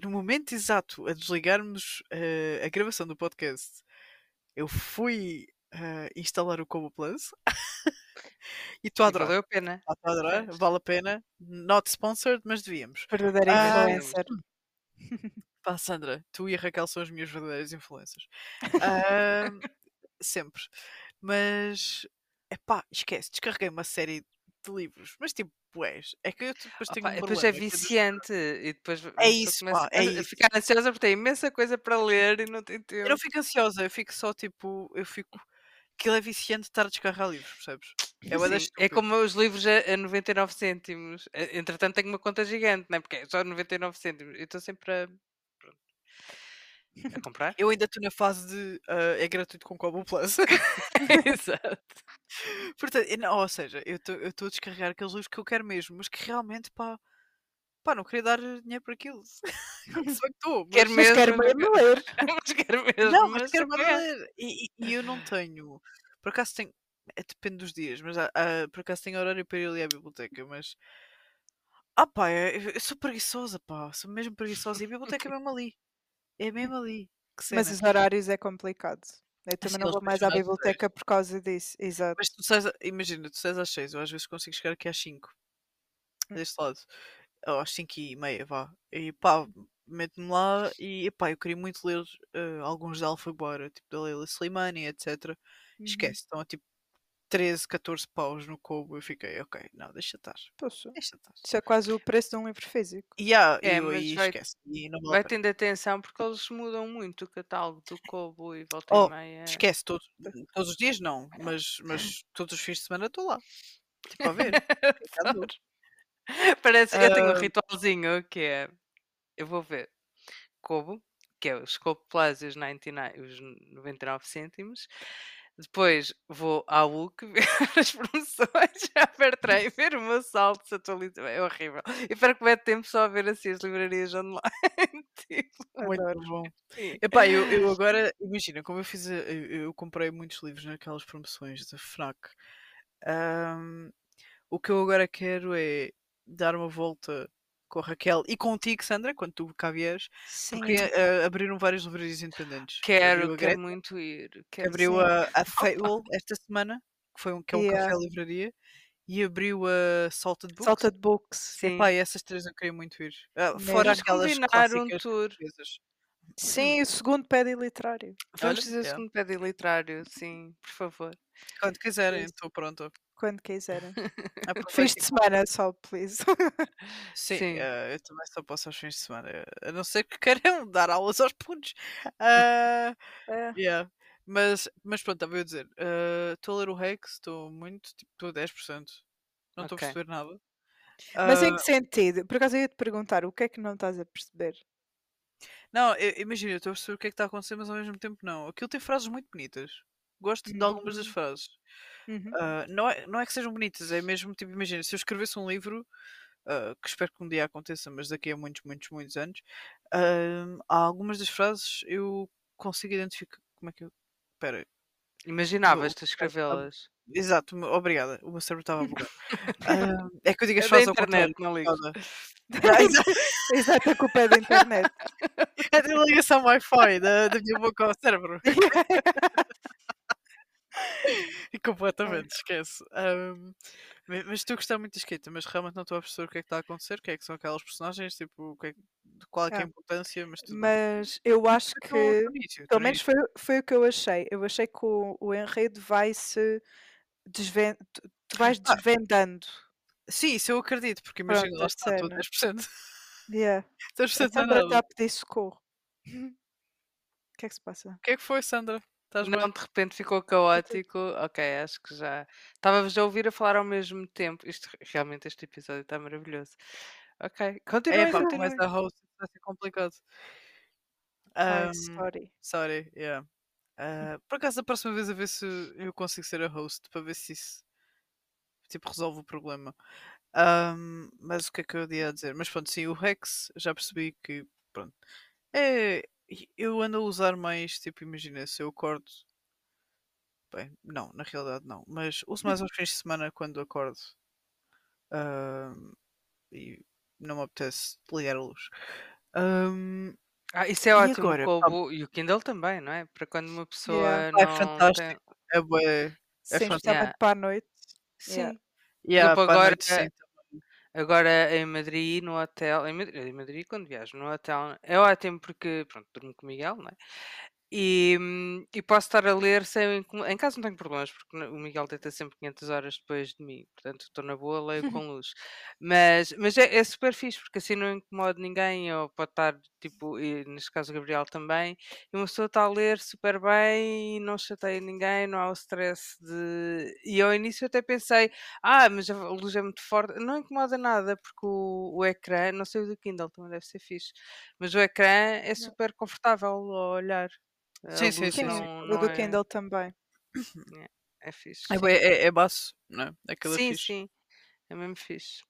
no momento exato a desligarmos ah, a gravação do podcast, eu fui ah, instalar o Kobo Plus e estou a E adorar. valeu a pena. A adorar, vale a pena. Not sponsored, mas devíamos. Verdadeira Ah, influencer. Pá, Sandra, tu e a Raquel são as minhas verdadeiras influências. Sempre. Mas, epá, esquece, descarreguei uma série de livros, mas tipo, és, é que eu depois tenho Opa, um depois é viciante e depois uma É isso, pá, é a- isso. ficar ansiosa porque tem imensa coisa para ler e não tem Eu não tempo. fico ansiosa, eu fico só tipo, eu fico. Aquilo é viciante estar a descarregar livros, percebes? É bué da Sim, é como os livros a, a 99 cêntimos. Eh, Entretanto, tenho uma conta gigante, não é? Porque é só 99 cêntimos. Eu estou sempre a, a comprar. Eu ainda estou na fase de ah, é gratuito com Kobo Plus. Exato. Portanto, não- ou seja, eu estou a descarregar aqueles livros que eu quero mesmo, mas que realmente, pá, pá, não queria dar dinheiro por aquilo. Só que estou, Quero mas, Mas mesmo, quero mesmo ler. mas quero mesmo. não, mas mas quero mesmo ler. E, e- eu não tenho, por acaso tenho, é, depende dos dias, mas há- há- por acaso tenho horário para ir ali à biblioteca, mas, ah pá, eu, eu sou preguiçosa, pá, sou mesmo preguiçosa e a biblioteca é mesmo ali, é mesmo ali, Mas os horários é complicado. Eu também Assim, não vou mais à biblioteca por causa disso. Exato. Mas tu sais, imagina, tu sais às 6, eu às vezes consigo chegar aqui às 5, Hum. deste lado, ou às 5 e meia, vá. E pá, meto-me lá e pá, eu queria muito ler eh, alguns da Alfaguara, tipo da Leila Slimani, etc. Uhum. Esquece, estão a tipo 13, 14 paus no cubo. Eu fiquei, ok, não, deixa estar, Poxa, deixa estar. isso é quase o preço de um livro físico. E ah, É, eu mas aí vai- esquece, e Vai tendo atenção porque eles mudam muito o catálogo do Kobo e volta Oh, e meia. Esquece, todos, todos os dias não, mas, mas todos os fins de semana estou lá, tipo a ver. já ando. Parece, eu tenho um Ah. ritualzinho que é eu vou ver Kobo, que é os Kobo Plus e os, 99, os 99 cêntimos. Depois vou ao UC ver as promoções, à Fairtrade, ver o meu saldo se atualiza. É horrível. E para que mete tempo só a ver assim as livrarias online. tipo, Muito Adoro. bom. Epá, eu, eu agora, imagina, como eu fiz, a- eu, eu comprei muitos livros naquelas promoções da FNAC. Ahm, o que eu agora quero é dar uma volta com a Raquel e contigo, Sandra, quando tu cá vieres, Sim. porque ah, abriram várias livrarias independentes. Quero, quero Greta, muito ir. que Quero abriu sim. a, a Fable esta semana, que, foi um, que é um Yeah. café livraria, e abriu a Salted Books. Salted Books. Sim. Epá, essas três eu queria muito ir. Ah, fora Mesmo. aquelas combinar um tour. portuguesas. Sim, o segundo pé de literário. Vamos Olha, fazer o yeah. segundo pé literário, sim, por favor. Quando quiserem, estou pronta. Quando quiserem. Fins de semana só, please. Sim, Sim. eh, eu também só posso aos fins de semana. A não ser que queiram dar aulas aos putos. Ah, É. yeah. Mas, mas pronto, estava eu a dizer. eh, Estou a ler o Rex, estou muito, tipo, estou a 10%. Não estou a Ok. perceber nada. Mas em Ah, que sentido? Por acaso eu ia te perguntar, o que é que não estás a perceber? Não, imagina, eu estou a perceber o que é que está a acontecer, mas ao mesmo tempo não. Aquilo tem frases muito bonitas. Gosto de algumas das Hum. frases. Uhum. Ah, não, é, não é que sejam bonitas, é mesmo tipo, imagina, se eu escrevesse um livro, ah, que espero que um dia aconteça, mas daqui a muitos, muitos, muitos anos, ah, há algumas das frases eu consigo identificar. Como é que eu. Espera. Imaginavas-te o- escrevê-las. Exato, obrigada. O meu cérebro estava a bugar. Ah, é que eu digo as É da frases ao internet, não exato. Exato, a culpa é da internet. É da ligação Wi-Fi da, da minha boca ao cérebro. E completamente, esquece. Ma- mas estou a gostar muito da escrita, mas realmente não estou a perceber o que é que está a acontecer, o que é que são aquelas personagens, tipo, o que é que- de qual é que é a Ah, importância, mas tudo. Mas eu acho que, estou pelo no menos foi, foi o que eu achei. Eu achei que o, o enredo vai se desven... tu, vais Ah, desvendando. sim, isso eu acredito, porque imagina, Pronto, lá está, estou cena. 10%. Yeah. A 10% não é Sandra está a pedir socorro. O que é que se passa? O que é que foi, Sandra? Estás bem? Não, de repente ficou caótico. Ok, acho que já. Estava-vos a ouvir a falar ao mesmo tempo. Isto, realmente, este episódio está maravilhoso. Ok, É continuem, pá, continuem. começa a host, isso vai ser complicado. Ai, Ahm, sorry. sorry, yeah. Ah, por acaso, da próxima vez a ver se eu consigo ser a host, para ver se isso tipo, resolve o problema. Ahm, mas o que é que eu ia dizer? Mas pronto, sim, o Rex já percebi que pronto. É, eu ando a usar mais, tipo, imagina, se eu acordo. Bem, não, na realidade não. Mas uso mais aos fins de semana quando acordo. ahm, e não me apetece ligar a luz. Ahm, Ah, isso é e ótimo, agora? com o Pá, e o Kindle também, não é? Para quando uma pessoa Yeah. pá, é não fantástico. tem. É bué. É Sim, fantástico. especialmente Yeah. para a noite. Yeah. Sim. Yeah, Tipo, para a agora, noite sim. Agora em Madrid, no hotel. Em Madrid, em Madrid, quando viajo no hotel, é ótimo porque, pronto, durmo com o Miguel, não é? E, hum, e posso estar a ler sem. Em casa não tenho problemas, porque o Miguel deita sempre 500 horas depois de mim, portanto estou na boa, leio com luz. Mas, mas é, é super fixe, porque assim não incomodo ninguém, ou pode estar, tipo, e neste caso o Gabriel também, e uma pessoa está a ler super bem e não chateia ninguém, não há o stress de. E ao início até pensei, ah, mas a luz é muito forte, não incomoda nada, porque o, o ecrã, não sei o do Kindle, também deve ser fixe, mas o ecrã é super confortável ao olhar. A Sim, sim, sim, Sim, sim. não, o não do é. Kindle também. É, é fixe. É, sim. bué- é, é baço, não é? Aquilo é Sim, fixe. sim. É mesmo fixe.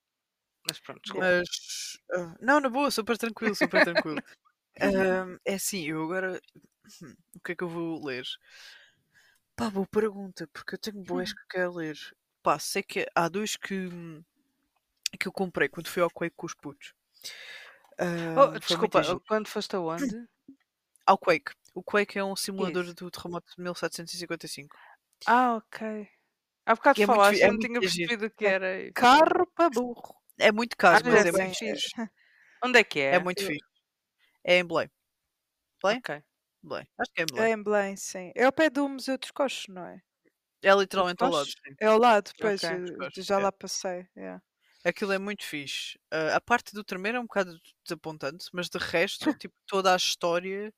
Mas pronto, desculpa. Mas. ah, não, na boa, super tranquilo, super tranquilo. É assim, eu agora. hum, O que é que eu vou ler? Pá, boa pergunta, porque eu tenho boas que eu quero ler. Pá, sei que há dois que. que eu comprei quando fui ao Quake com os putos. Oh, desculpa, quando foste aonde? Ao Quake. O Quake é um simulador Isso. do terremoto de 1755. Ah, ok. Há bocado é falaste, é eu não tinha percebido o que É era. fiquei- Carro para burro. É muito Ah, caro, mas deve é muito fixe. Onde é que É é? muito Eu- fixe. É em Belém. Belém? Ok. Belém. Acho que é em É Belém. em Belém, sim. É ao pé do Museu dos Coches, não é? É literalmente ao lado. Sim. É ao lado, pois, Ok. eh, já é. lá passei. yeah. Aquilo é muito fixe. Ah, a parte do tremer é um bocado desapontante, mas de resto, tipo, toda a história,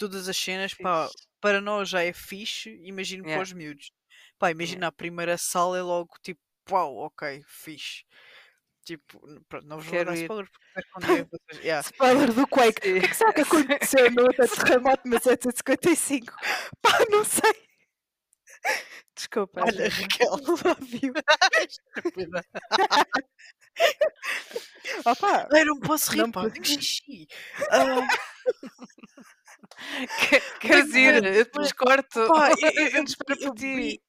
todas as cenas, pá, para nós já é fixe, imagino para Yeah. os miúdos. Pá, imagina a primeira sala é logo tipo, uau, ok, fixe. Tipo, pronto, não vos vou dar ir. spoilers porque vocês. Yeah. Spoiler do Quake. O Sim. que é que será que aconteceu no outro terremoto de 1755? Pá, não sei. Desculpa, Olha. Raquel. You. Estúpida. Opa, Ai, não posso rir, Não pá, eu tenho xixi. Que- Queres ir? Eu depois corto. pá, eu, eu, eu, eu bebi,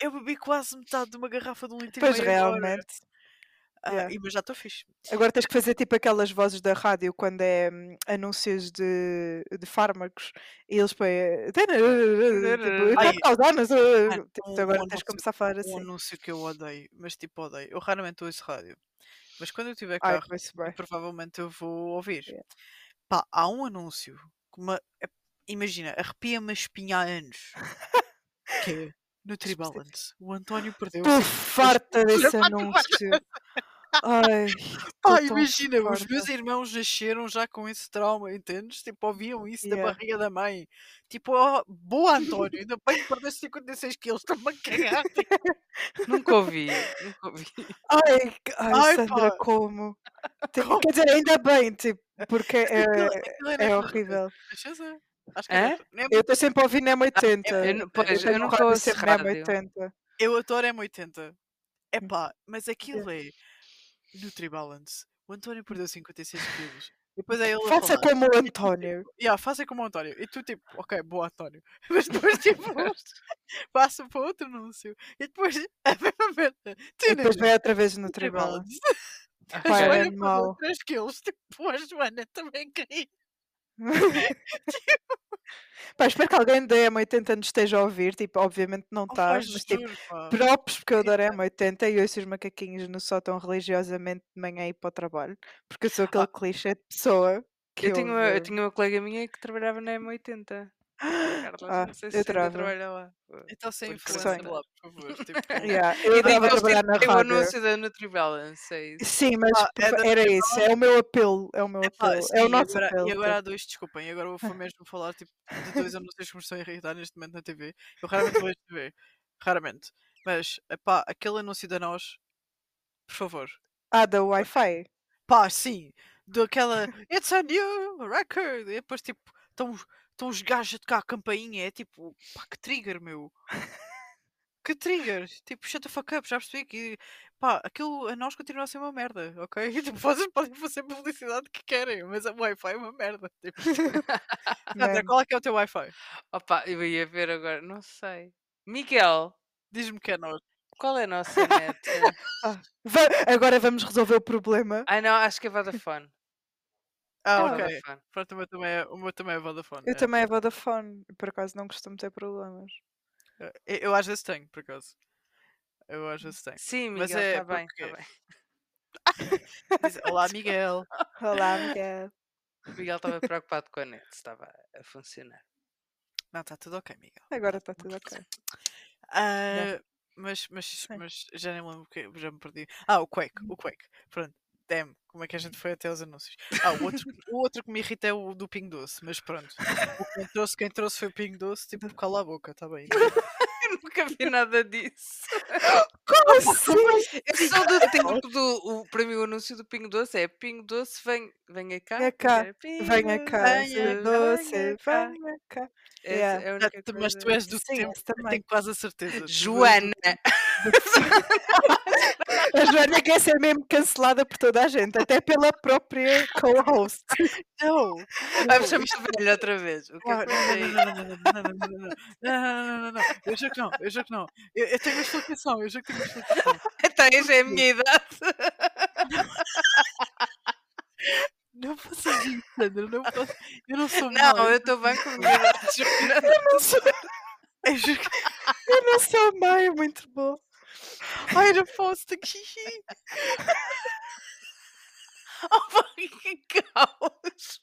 eu bebi quase metade de uma garrafa de um litro pois realmente. Ah, Yeah. mas já estou fixe. Agora tens que fazer tipo aquelas vozes da rádio quando é hum, anúncios de, de fármacos e eles põem tipo, Ai, tipo, um, tu agora um tens que começar a falar um assim. anúncio que eu odeio, mas tipo odeio. Eu raramente ouço rádio. Mas quando eu tiver Ai, carro, bem. provavelmente eu vou ouvir. Yeah. Pá, há um anúncio que uma, imagina, arrepia-me a espinha há anos. Que é Nutribalance. O António perdeu Estou 5 farta desse anúncio. Ai, Pá, imagina, os farta. meus irmãos nasceram já com esse trauma, entendes? Tipo, ouviam isso da Yeah. barriga da mãe. Tipo, ó, boa António, ainda bem que perdeste 56 quilos, estou-me a cagar. Nunca ouvi. Nunca ouvi. Ai, ai, Ai, Sandra, pá. como? Tipo, quer dizer, ainda bem, tipo, Porque é, Aquilo é na- horrível. Acho que Hã? é. nem- Eu estou sempre a ouvir NEM 80. eu não- pois, tenho eu não estou a ser NEM rádio. 80. Eu adoro M80. É Hum. pá, mas aquilo é NutriBalance. O António perdeu 56 quilos. E depois é ele Faça como o António. Yeah, faça como o António. E tu tipo, ok, boa António. Mas depois tipo, passa para outro anúncio. E depois a mesma merda. E depois vai outra vez no trabalho. A Joana mau. 3 quilos. Tipo, a Joana também queria. Pá, espero que alguém da M80 nos esteja a ouvir. Tipo, obviamente não Oh, pá, estás, mas tipo, props, porque eu adoro a M80 e ouço os macaquinhos no sótão religiosamente de manhã ir para o trabalho. Porque eu sou aquele clichê de pessoa que Eu tinha, uma, eu tinha uma colega minha que trabalhava na M80. Carla, Ah, não sei se eu ainda trabalha lá. Então sem influência lá, por favor. Tipo, Yeah, eu E digo, eles trabalhar na têm o rádio. anúncio da Nutribalance, é isso. Sim, mas Pá, é era isso, é o meu apelo, é o meu apelo, sim, é o e nosso agora, apelo. E agora tipo. há dois, desculpem, agora eu vou mesmo falar tipo, de dois anúncios que me estão a irritar neste momento na TV. Eu raramente vejo TV, raramente. Mas, epá, aquele anúncio da nós, por favor. Ah, da Wi-Fi. Pá, sim, daquela It's a new record. E depois, tipo, estão estão os gajos a tocar a campainha. É tipo, pá, que trigger, meu. Que trigger. Tipo, shut the fuck up, já percebi que, pá, aquilo a nós continua a ser uma merda, ok? Tipo, vocês podem fazer a publicidade que querem, mas a Wi-Fi é uma merda. Tipo. Man. qual é que é o teu Wi-Fi? Opa, eu ia ver agora, não sei. Miguel, Diz-me que é nós. qual é a nossa net? Ah, agora vamos resolver o problema. ah, não, acho que é Vodafone. Ah, É ok. Vodafone. Pronto, o meu também é, o meu também é Vodafone. Eu é. também é Vodafone, por acaso não costumo ter problemas. Eu, eu às vezes tenho, por acaso. Eu às vezes tenho. Sim, Mas Miguel, é está bem, bem. Diz, Olá, Miguel. Olá, Miguel. O Miguel estava preocupado com a net, estava a funcionar. Não, está tudo ok, Miguel. Agora está tudo ok. Ah, mas, mas, mas já nem lembro, já me perdi. Ah, o Quake, o Quake. Pronto. Damn, como é que a gente foi até aos anúncios? Ah, o outro, o outro que me irrita é o do Ping Doce, mas pronto. Quem trouxe, quem trouxe foi o Ping Doce, tipo, cala a boca, está bem. Nunca vi nada disso. Como assim? Eu sou do tempo do. O, para mim, o anúncio do Pingo Doce é Pingo Doce, vem, venha cá. Venha cá, é, Pingo Venha cá, Venha doce, cá. venha cá. Yeah. é Ah, mas tu és do Sim, tempo, também. tenho quase a certeza. Joana! A Joana quer ser mesmo cancelada por toda a gente, até pela própria co-host. Não! Vamos chamar velha outra vez. O que é Ah, que Não, foi não, aí? não, não, não, não, não, não, não, não, não, não, não, não, eu juro que não, eu juro que não. Eu, eu tenho uma explicação, eu juro que tenho uma explicação. Então, essa é a minha idade. Não faças isso, Sandra, não posso. Eu não sou Não, má, eu estou bem com a minha idade. Eu não sou, eu juro que eu não sou má, é muito bom. Ai, não posso, xixi. Oh, que caos!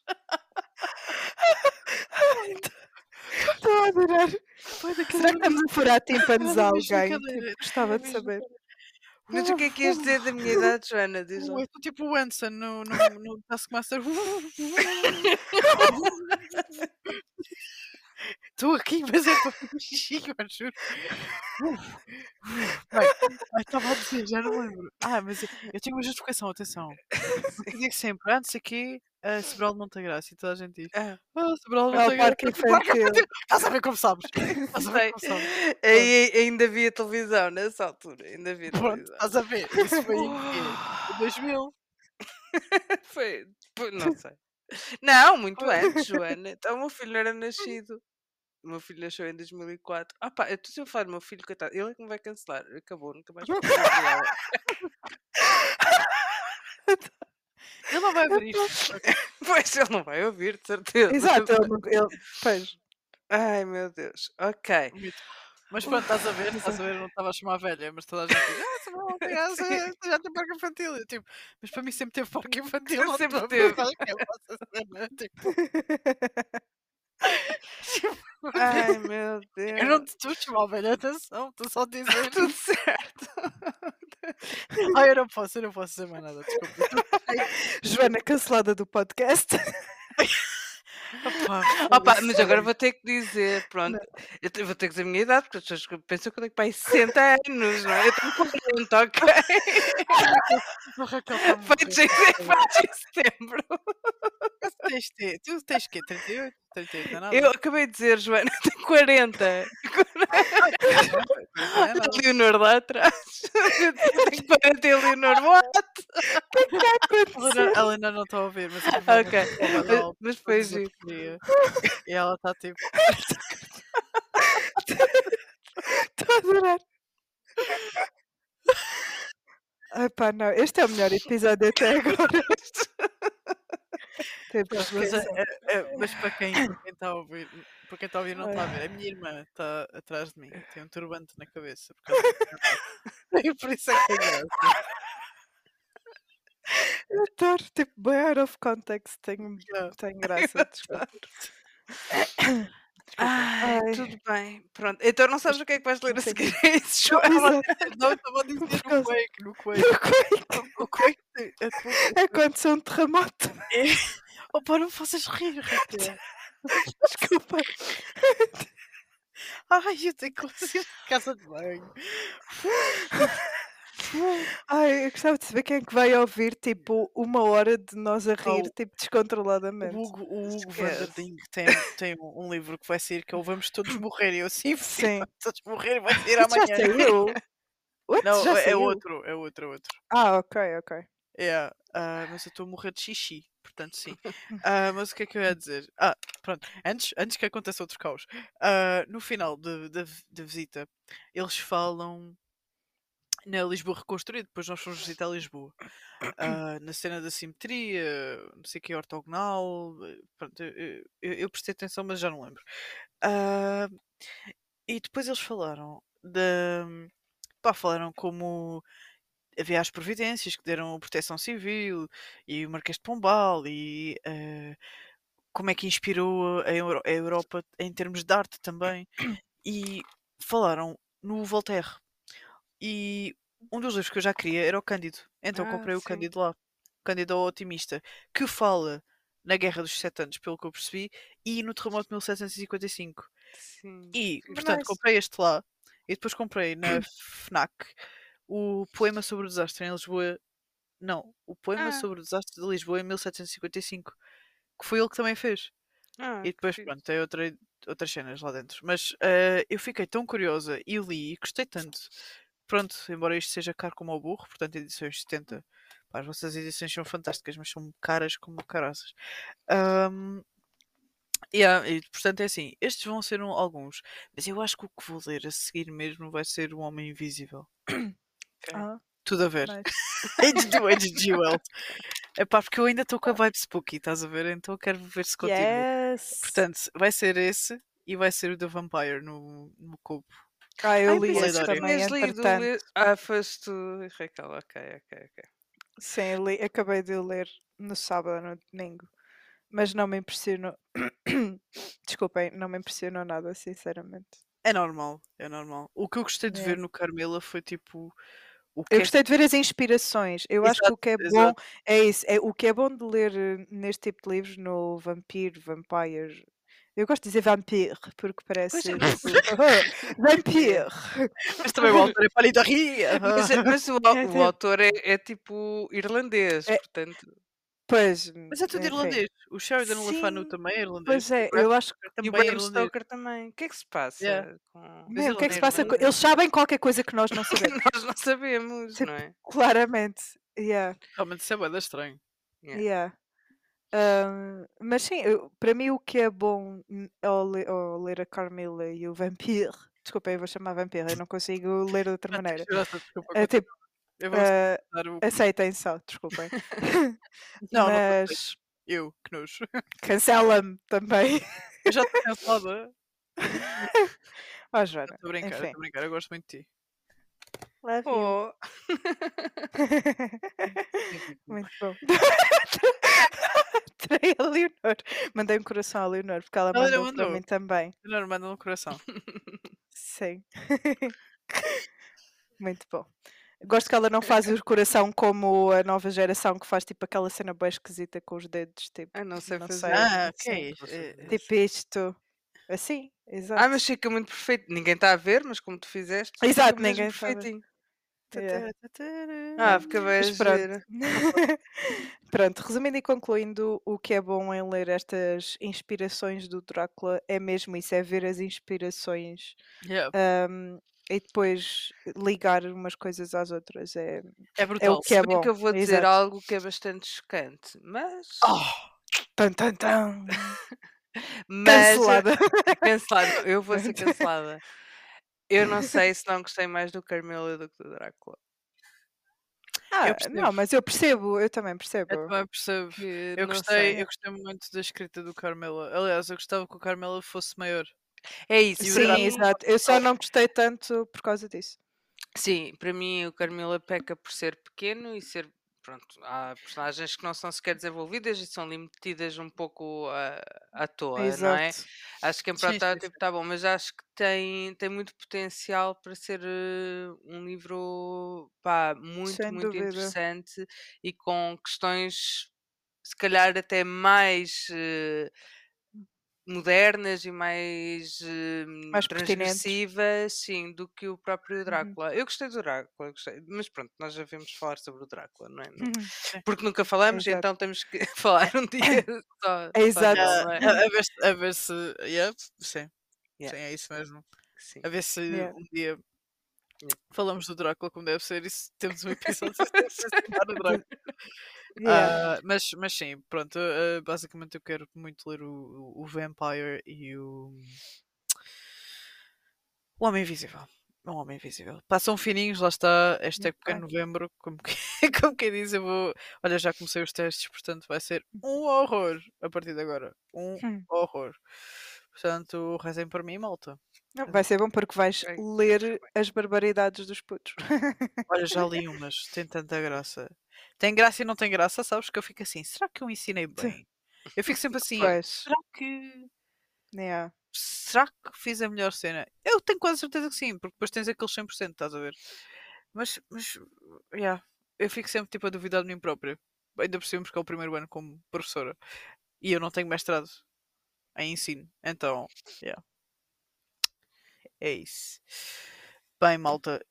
Estou a adorar. Será que estamos a furar tímpanos a alguém? Gostava de saber. Mas o que é que ias dizer da minha idade, Joana? Diz lá. Eu estou tipo o Anson no, no, no Taskmaster. Estou aqui, mas é para xixi, eu juro. Bem, estava a dizer, já não lembro. Ah, mas eu, eu tenho uma justificação, atenção. Eu digo sempre, antes aqui, uh, Sobral de Montagraça, e toda a gente diz, Ah, ah, Sobral de É Montagraça. parque infantil. Estás a ver como sabes? Estás a ver como sabes? Ainda havia televisão nessa altura. Ainda havia Pronto, televisão. estás a ver. Isso foi em quê? Em 2000. Foi. Não sei. Não, muito antes, Joana. Então o meu filho não era nascido. O meu filho nasceu em 2004. Ah pá, eu estou a falar do meu filho, coitado. Ele é que me vai cancelar. Acabou, nunca mais vou falar Ele não vai ver isto. Pois ele não vai ouvir, de certeza. Exato, ele, não- ele, pois. Ai meu Deus. Ok. Mas pronto, estás a ver, estás a ver, eu não estava a chamar velha, mas toda a gente diz, ah, Sobral de Montagraça, já tem parque infantil. Eu, tipo, mas para mim sempre teve parque infantil. não Sempre a teve. pensar tipo, Ai meu Deus. Eu não te estou chamar velha, atenção, estou só a dizer. Tudo certo. Ai, eu não posso, eu não posso dizer mais nada, desculpa. Joana cancelada do podcast. Opa, mas agora vou ter que dizer, pronto, eu te- vou ter que dizer a minha idade, porque as pessoas pensam que eu tenho pai 60 anos, não é? Eu tenho 40, ok? A Raquel está Feitos morrer. em, setembro. Tu tens, de- tu tens que 38? 38 não é nada. Eu acabei de dizer, Joana, tenho 40. Não é A nada. Leonor lá atrás. Eu tenho 40 e a Leonor, what? A Leonor- A Leonor não está a ouvir, mas Ok, mas, foi giro. E ela está tipo. Estou a adorar. Ai pá, não. Este é o melhor episódio até agora. Mas, é- é- é- mas para quem está a ouvir, para quem está a ouvir não está a ver. A minha irmã está atrás de mim, tem um turbante na cabeça. Por, causa do- E por isso é que tem graça. Eu adoro, tipo, bem out of context. Tenho, Yeah. tenho graça. Desculpa. Ai, Ai. tudo bem. Pronto. Então não sabes o que é que vais ler a sei seguir? É isso, Joana? Exato. Não, eu estava a dizer no Quake, no Quake. O Quake. é Aconteceu um terremoto. Opa, não me faças rir, Raquel. Desculpa. Ai, eu tenho que ir a casa de banho. Ai, eu gostava de saber quem é que vai ouvir, tipo, uma hora de nós a rir, Oh. tipo, O descontroladamente. Hugo, o Hugo. Vanderding tem, tem um livro que vai sair que é o Vamos Todos Morrer. E eu assim, Sim. vamos todos morrer, vai sair Isso já amanhã. saiu? What? Não, já é saiu? outro, é outro, é outro. Ah, ok, ok. É, ah, mas eu estou a morrer de xixi, portanto sim. Ah, mas o que é que eu ia dizer? Ah, pronto, antes, antes que aconteça outro caos, ah, no final da visita, eles falam na Lisboa reconstruída, depois nós fomos visitar Lisboa. Ah, na cena da simetria, não sei o que, ortogonal, pronto, eu, eu, eu prestei atenção, mas já não lembro. Ah, e depois eles falaram da. Pá, falaram como havia as providências que deram proteção civil e o Marquês de Pombal e eh, como é que inspirou a, Euro- a Europa em termos de arte também. E falaram no Voltaire. E um dos livros que eu já queria era o Cândido. Então Ah, comprei o sim. Cândido lá. O Cândido ao Otimista, que fala na Guerra dos Sete Anos, pelo que eu percebi, e no terremoto de 1755. Sim. E, portanto, nice. comprei este lá e depois comprei na FNAC o poema sobre o desastre em Lisboa. Não, o poema Ah. sobre o desastre de Lisboa em 1755, que foi ele que também fez. Ah, E depois, pronto, tem outra, outras cenas lá dentro. Mas eh, eu fiquei tão curiosa e li e gostei tanto. Pronto, embora isto seja caro como ao burro, portanto, edições 70. Pá, as vossas edições são fantásticas, mas são caras como caraças. Ahm, yeah, e, portanto, é assim, estes vão ser um- alguns, mas eu acho que o que vou ler a seguir mesmo vai ser O Homem Invisível. Ok? Ah, Tudo a ver. Age do H.G. Wells. É pá, porque eu ainda estou com a vibe spooky, estás a ver? Então eu quero ver se continua. Yes. Portanto, vai ser esse e vai ser o The Vampire no, no cubo. Ah, eu Ai, li esse também, tinhas lido entretanto. li- Ah, foste tu, Raquel, ok, ok, ok. Sim, li, acabei de o ler no sábado, no domingo. Mas não me impressionou. Desculpem, não me impressionou nada, sinceramente. É normal, é normal. O que eu gostei de ver É. no Carmela foi tipo. O que Eu é gostei de ver as inspirações. Eu acho que Exato, o que é bom exato. é isso. É, o que é bom de ler eh, neste tipo de livros, no Vampiro, Vampires. Eu gosto de dizer vampire, porque parece. é, tipo, mas- vampire! Mas também o autor é pálida ria. Mas, é- mas o, É, o tipo- autor é, é tipo irlandês, É- portanto. Pois. Mas é tudo enfim. irlandês. O Sheridan Lefanu também é irlandês. Pois é, eu acho que. Stoker E o também é Bram irlandês. Stoker também. O que é que se passa Yeah. com. Meu, o que é que se passa? com- é? Eles sabem qualquer coisa que nós não sabemos. Nós não sabemos, Tipo, não é? Claramente. Yeah. Realmente isso é bem estranho. Yeah. Yeah. Ahm, mas sim, para mim o que é bom ao, le- ao ler a Carmilla e o Vampire, desculpa, eu vou chamar Vampire, eu não consigo ler de outra maneira. Desculpa, É tipo, dar o. aceitem só, desculpem. Não, não mas Eu, que nojo. cancela-me também. Eu já estou cansada. Ó Joana, Estou a brincar, estou a brincar. Eu gosto muito de ti. Love you. Oh, Muito bom. Terei a Leonor. Mandei um coração à Leonor porque ela Ela já mandou para mandou? mim também. Não, manda no coração. Sim. Muito bom. Gosto que ela não faz o coração como a nova geração que faz tipo aquela cena bem esquisita com os dedos, tipo, Ah, não sei não fazer. sei. Ah, Sim, ok. não sei Eh, fazer. tipo isto. Assim, exato. Ah, mas fica muito perfeito. Ninguém está a ver, mas como tu fizeste, Exato, ninguém tá perfeitinho. Yeah. Ah, fica bem a Mas pronto. Pronto, resumindo e concluindo, o que é bom em ler estas inspirações do Drácula é mesmo isso, é ver as inspirações Yeah. ahm, e depois ligar umas coisas às outras. É, É é brutal. o que é bom. que eu vou dizer Exato. algo que é bastante chocante, mas. Oh, Tan, tan, tan. mas Cancelada. cancelada. Eu vou ser cancelada. Eu não sei se não gostei mais do Carmelo do que do Drácula. Ah, não, mas eu percebo, eu também percebo. eu também percebo. Que Eu gostei, sei. eu gostei muito da escrita do Carmela. Aliás, eu gostava que o Carmela fosse maior. É isso. Sim, Drácula- exato. Eu só não gostei tanto por causa disso. Sim, para mim o Carmila peca por ser pequeno e ser. Pronto, há personagens que não são sequer desenvolvidas e são ali metidas um pouco à, à toa, não é? Exato. Acho que em protótipo está bom, mas acho que tem, tem muito potencial para ser eh, um livro pá, muito, Sem muito dúvida. interessante e com questões se calhar até mais eh, modernas e mais, eh, Mais transgressivas, sim, do que o próprio Uhum. Drácula. Eu gostei do Drácula, gostei, mas pronto, nós já vimos falar sobre o Drácula, não é? Uhum. Porque nunca falamos, Exato. então temos que falar um dia só, só Exato. não é? a, ver se, a ver se. Yeah, sim. Yeah. Sim, é isso mesmo. Sim. A ver se Yeah. um dia falamos do Drácula como deve ser e se temos um episódio a citar o Drácula. Yeah. Ah, mas, mas sim, pronto, ah, basicamente eu quero muito ler o, o- Vampire e o. O Homem Invisível. O Homem Invisível. Passam fininhos, lá está, esta época Ok. novembro, como, que, como quem diz, eu vou. Olha, já comecei os testes, portanto vai ser um horror a partir de agora. Um Hum. horror. Portanto, rezem por mim, malta. Não, Vai ser bom porque vais ler as barbaridades dos putos. Olha, já li umas, tem tanta graça. Tem graça e não tem graça, sabes? Que eu fico assim, será que eu ensinei bem? Eu fico sempre assim, Pois. será que. Yeah. Será que fiz a melhor cena? Eu tenho quase certeza que sim, porque depois tens aqueles 100%, estás a ver? Mas, mas, yeah, eu fico sempre tipo a duvidar de mim própria. Ainda por cima porque é o primeiro ano como professora. E eu não tenho mestrado em ensino. Então, yeah. É isso. Bem, malta,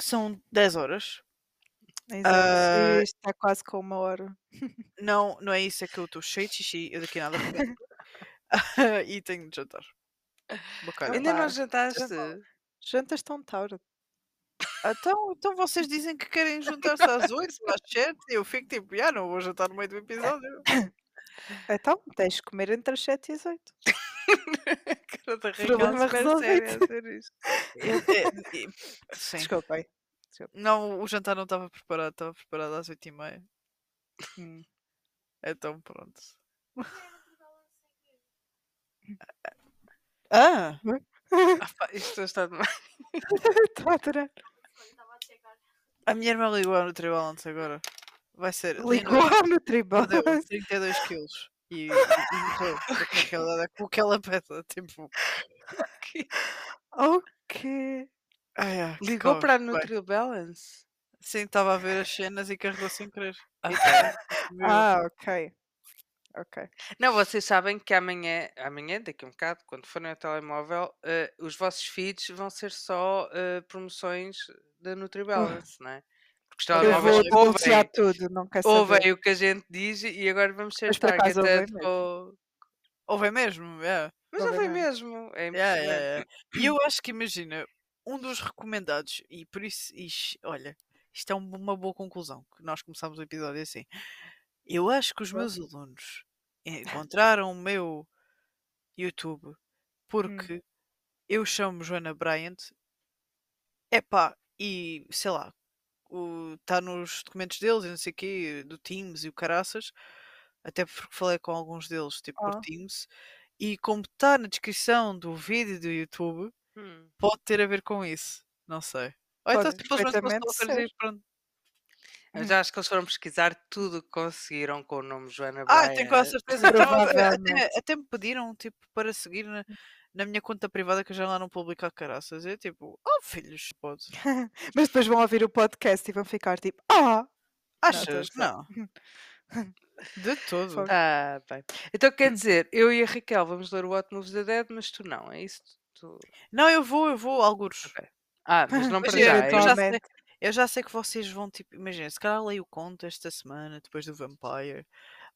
são 10 horas. Ah, isto está quase com uma hora. Não, não é isso, é que eu estou cheio de xixi, eu daqui a nada vou- e tenho de jantar. Bacana. Ainda não Opa, jantaste? Jantas tão tarde. Então, então vocês dizem que querem juntar-se às 8, às 7, e eu fico tipo, já não vou jantar no meio do episódio. Então, tens de comer entre as 7 e as 8. Cara da Problema Raquel, super resolvido. séria a dizer isto. Eu- é, e- sim. Desculpem. Não, o jantar não estava preparado, estava preparado às 8 e meia. Hum. Então pronto. Ah! Ah, pá, isto está demais. Estou a adorar. A minha irmã ligou ao Nutribalance agora. Vai ser. Ligou no tribal. Perdeu 32 quilos. E, e, e. Com aquela, com aquela pesa. Tipo. ok. Ai, ai, que Ligou para a Bem, NutriBalance? Sim, estava a ver as cenas e carregou sem querer. Ah. Viu? Ah, ok. Ok. Não, vocês sabem que amanhã, amanhã, daqui a um bocado, quando forem ao telemóvel, eh, os vossos feeds vão ser só eh, promoções da NutriBalance, não é? Porque os Eu telemóveis vou denunciar ouvem, tudo, não quer saber. ouvem o que a gente diz e agora vamos ser Mas targeted ouvem mesmo. é. Mas Ouvem ouvem mesmo. é Yeah, yeah, impressionante. yeah. E eu acho que imagina, um dos recomendados, e por isso, ix, olha, isto é um- uma boa conclusão, que nós começámos o episódio assim. Eu acho que os meus alunos encontraram o meu YouTube porque eu chamo Joana Bryant, epá, e sei lá, está nos documentos deles e não sei o quê, do Teams e o caraças, até porque falei com alguns deles, tipo por Ah. Teams, e como está na descrição do vídeo do YouTube, Hum. pode ter a ver com isso. Não sei. Ou então simplesmente e pronto. Eu já acho que eles foram pesquisar tudo o que conseguiram com o nome Joana Ah, Bryant. tenho quase certeza. Então, até, até me pediram tipo, para seguir na, na minha conta privada que eu já lá não publico a caraças. É tipo, oh filhos, pode. Mas depois vão ouvir o podcast e vão ficar tipo, ah! Achas? tô a Não. De todo. Ah, bem. Então quer dizer, eu e a Raquel vamos ler o What Moves the Dead, mas tu não, é isso? Tu... Não, eu vou, eu vou, algures. Ok. Ah, mas não para já. eu já isso? sei, Eventualmente. eu já sei que vocês vão, tipo, imagina, se calhar leio o conto esta semana, depois do Vampire,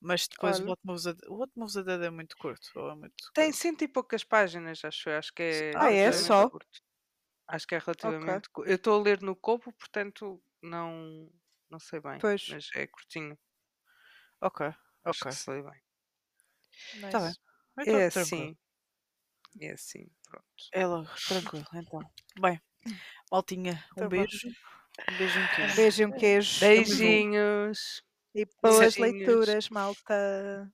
mas depois o Olha. What Moves a, o What Moves a Dead é muito curto. ou É muito Tem curto. cento e poucas páginas, acho eu. Acho que é. Ah, é? relativamente Só? curto. Acho que é relativamente. cu- Eu estou a ler no copo, portanto não, não sei bem. Pois. Mas é curtinho. Ok, Acho ok. que se lê bem. Tá bem. Então, É tranquilo. assim. É assim, pronto. É logo, tranquilo, então. Bem, Maltinha, um vá. beijo. Um beijo e um Um queijo. beijo e um queijo. Beijinhos. E boas Beijinhos. leituras, malta.